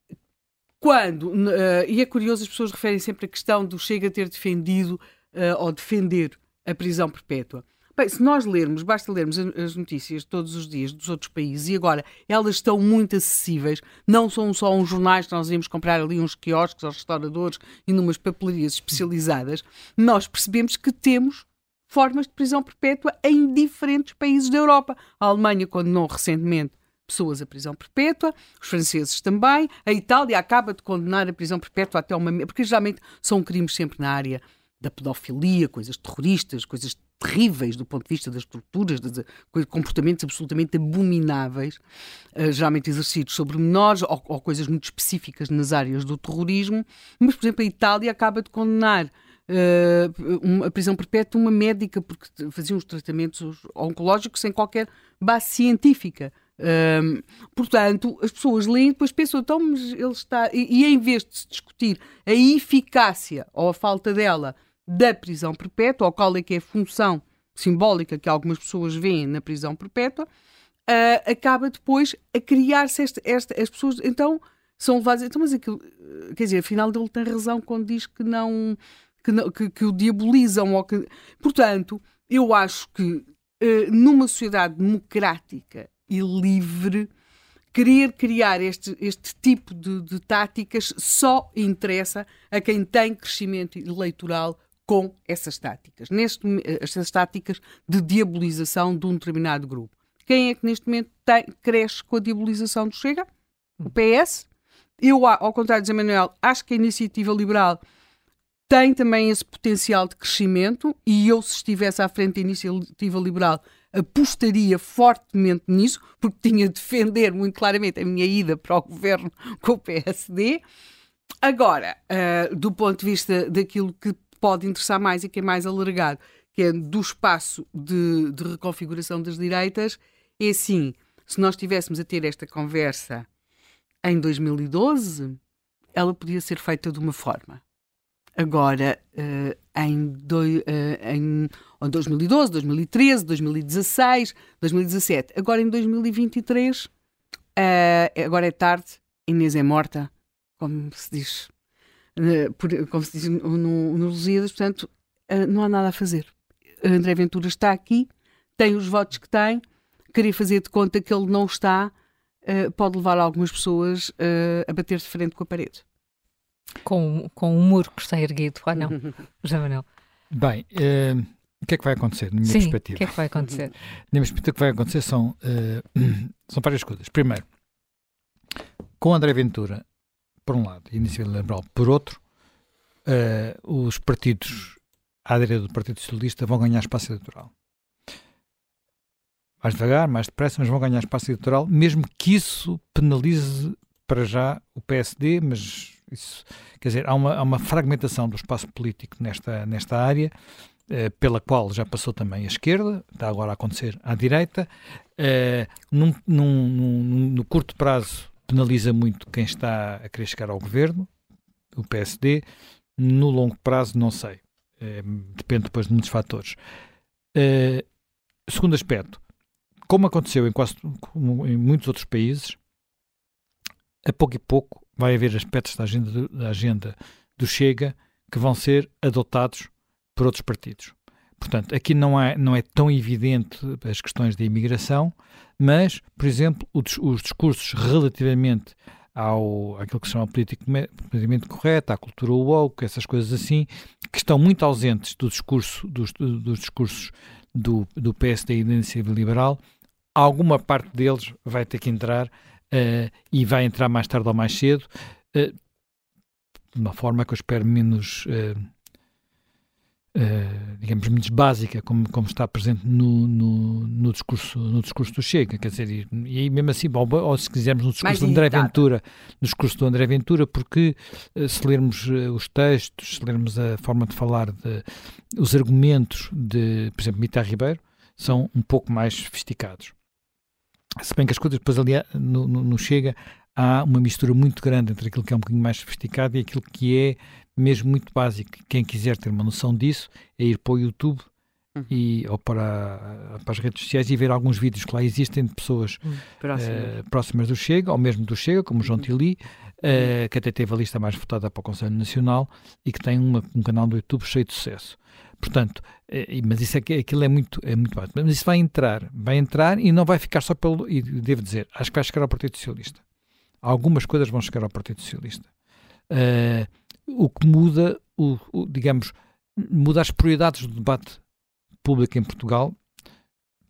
quando, uh, e é curioso, as pessoas referem sempre a questão do Chega ter defendido uh, ou defender a prisão perpétua. Bem, se nós lermos, basta lermos as notícias todos os dias dos outros países e agora elas estão muito acessíveis, não são só uns jornais que nós íamos comprar ali uns quiosques aos restauradores e numas papelarias especializadas, nós percebemos que temos formas de prisão perpétua em diferentes países da Europa. A Alemanha condenou recentemente pessoas à prisão perpétua, os franceses também, a Itália acaba de condenar a prisão perpétua até uma. porque geralmente são crimes sempre na área da pedofilia, coisas terroristas, coisas terríveis do ponto de vista das torturas, de comportamentos absolutamente abomináveis, uh, geralmente exercidos sobre menores ou, ou, coisas muito específicas nas áreas do terrorismo. Mas, por exemplo, a Itália acaba de condenar uh, uma, a prisão perpétua uma médica porque fazia uns tratamentos oncológicos sem qualquer base científica. Portanto, as pessoas leem e depois pensam, então, mas ele está. E, e em vez de se discutir a eficácia ou a falta dela da prisão perpétua, ou qual é que é a função simbólica que algumas pessoas veem na prisão perpétua, uh, acaba depois a criar-se esta, esta, as pessoas. Então são levadas. Então, mas aquilo, quer dizer, afinal ele tem razão quando diz que não. que, não, que, que o diabolizam. Ou que, portanto, eu acho que uh, numa sociedade democrática e livre querer criar este, este tipo de, de táticas só interessa a quem tem crescimento eleitoral com essas táticas, neste, estas táticas de diabolização de um determinado grupo. Quem é que neste momento tem, cresce com a diabolização do Chega? O PS. Eu, ao contrário de Zé Manuel, acho que a iniciativa liberal tem também esse potencial de crescimento e eu, se estivesse à frente da iniciativa liberal, apostaria fortemente nisso, porque tinha de defender muito claramente a minha ida para o governo com o PSD. Agora, uh, do ponto de vista daquilo que pode interessar mais e que é mais alargado, que é do espaço de, de reconfiguração das direitas, é assim: se nós estivéssemos a ter esta conversa em 2012, ela podia ser feita de uma forma. Agora, uh, em, do, em 2012, 2013, 2016, 2017, agora em 2023, uh, agora é tarde, Inês é morta, como se diz, por, como se diz no, no Lusíadas, portanto, não há nada a fazer. André Ventura está aqui, tem os votos que tem, querer fazer de conta que ele não está pode levar algumas pessoas a bater de frente com a parede. Com, com um muro que está erguido, ou não? [LAUGHS] Bem, uh, o que é que vai acontecer, na minha Sim, perspectiva? o que é que vai acontecer? [LAUGHS] Na minha perspectiva, o que vai acontecer são, uh, [CLEARS THROAT] são várias coisas. Primeiro, com André Ventura, por um lado, e Iniciativa Liberal, por outro, uh, os partidos à direita do Partido Socialista vão ganhar espaço eleitoral. Mais devagar, mais depressa, mas vão ganhar espaço eleitoral, mesmo que isso penalize para já o PSD, mas isso, quer dizer, há uma, há uma fragmentação do espaço político nesta, nesta área, eh, pela qual já passou também a esquerda, está agora a acontecer à direita. Eh, num, num, num, no curto prazo, penaliza muito quem está a querer chegar ao governo, o PSD. No longo prazo, não sei. Eh, depende depois de muitos fatores. Eh, segundo aspecto, como aconteceu em, quase, em muitos outros países, a pouco e pouco vai haver aspectos da agenda do, da agenda do Chega que vão ser adotados por outros partidos. Portanto, aqui não é, não é tão evidente as questões da imigração, mas, por exemplo, os discursos relativamente ao aquilo que se chama politicamente correto, à cultura woke, essas coisas assim, que estão muito ausentes do discurso, dos, dos discursos do, do PSD e da Iniciativa Liberal, alguma parte deles vai ter que entrar uh, e vai entrar mais tarde ou mais cedo, uh, de uma forma que eu espero menos, uh, digamos, menos básica, como, como está presente no, no, no, discurso, no discurso do Chega, quer dizer, e, e aí mesmo assim, ou, ou, se quisermos no discurso do André Ventura, no discurso do André Ventura, porque se lermos os textos, se lermos a forma de falar, de, os argumentos de, por exemplo, Mita Ribeiro, são um pouco mais sofisticados. Se bem que as coisas depois ali no, no, no, Chega há uma mistura muito grande entre aquilo que é um bocadinho mais sofisticado e aquilo que é mesmo muito básico. Quem quiser ter uma noção disso é ir para o YouTube uhum. e, ou para, para as redes sociais e ver alguns vídeos que lá existem de pessoas uhum. uh, próximas do Chega, ou mesmo do Chega, como João uhum. Tili, uh, que até teve a lista mais votada para o Conselho Nacional e que tem uma, um canal do YouTube cheio de sucesso. Portanto, eh, mas isso aqui, aquilo é muito, é muito. Mas isso vai entrar, vai entrar e não vai ficar só pelo. E devo dizer, acho que vai chegar ao Partido Socialista. Algumas coisas vão chegar ao Partido Socialista. Uh, o que muda, o, o, digamos, muda as prioridades do debate público em Portugal,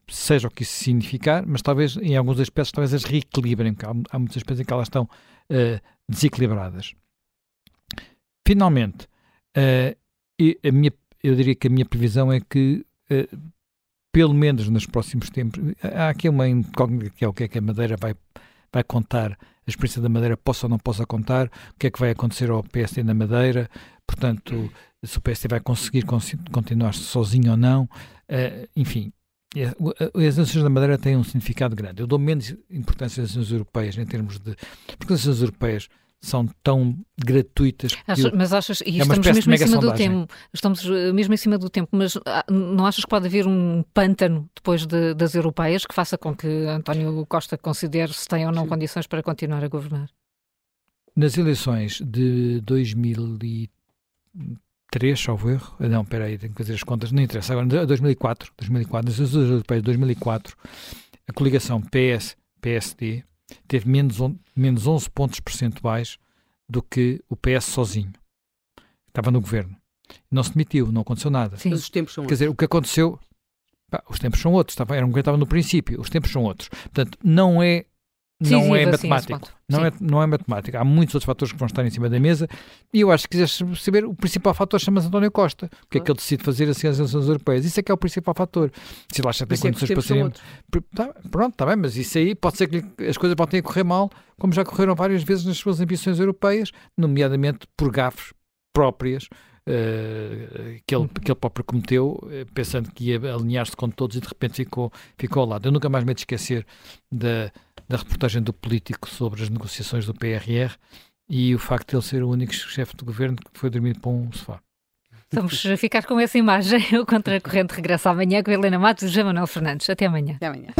seja o que isso significar, mas talvez em alguns aspectos talvez as reequilibrem, porque há, há muitos aspectos em que elas estão uh, desequilibradas. Finalmente, uh, a minha eu diria que a minha previsão é que, uh, pelo menos nos próximos tempos, há aqui uma incógnita que é o que é que a Madeira vai, vai contar, a experiência da Madeira possa ou não possa contar, o que é que vai acontecer ao PSD na Madeira, portanto, se o PSD vai conseguir continuar sozinho ou não, uh, enfim. As nações da Madeira têm um significado grande. Eu dou menos importância às nações europeias em termos de. Porque as nações europeias são tão gratuitas. Acho, mas achas, e é estamos mesmo em cima sondagem. do tempo, estamos eh, mesmo em cima do tempo, mas ah, não achas que pode haver um pântano depois de, das europeias que faça com que António Costa considere se tem ou não Sim. condições para continuar a governar? Nas eleições de 2003, salvo erro, ah, não, espera aí, tenho que fazer as contas, não interessa, agora 2004, 2004 nas eleições europeias de 2004, a coligação PS-PSD teve menos, menos 11 pontos percentuais do que o PS sozinho. Estava no governo. Não se demitiu, não aconteceu nada. Sim. Mas os tempos são Quer outros. dizer, o que aconteceu. Pá, os tempos são outros. Estava, era um que estava no princípio. Os tempos são outros. Portanto, não é não é matemático. Não é, não é matemática. Há muitos outros fatores que vão estar em cima da mesa e eu acho que quiseres saber, o principal fator chama-se António Costa. O que é que ele decide fazer assim as eleições europeias? Isso é que é o principal fator. Se ele acha que tem é condições para serem. Tá, pronto, está bem, mas isso aí pode ser que as coisas podem correr mal, como já correram várias vezes nas suas ambições europeias, nomeadamente por gafes próprias. Uh, que, ele, que ele próprio cometeu, uh, pensando que ia alinhar-se com todos e de repente ficou, ficou ao lado. Eu nunca mais me esquecer da, da reportagem do Político sobre as negociações do PRR e o facto de ele ser o único chefe de governo que foi dormir para um sofá. Vamos ficar com essa imagem. [LAUGHS] O Contra a Corrente regressa amanhã com a Helena Matos e José Manuel Fernandes. Até amanhã. Até amanhã.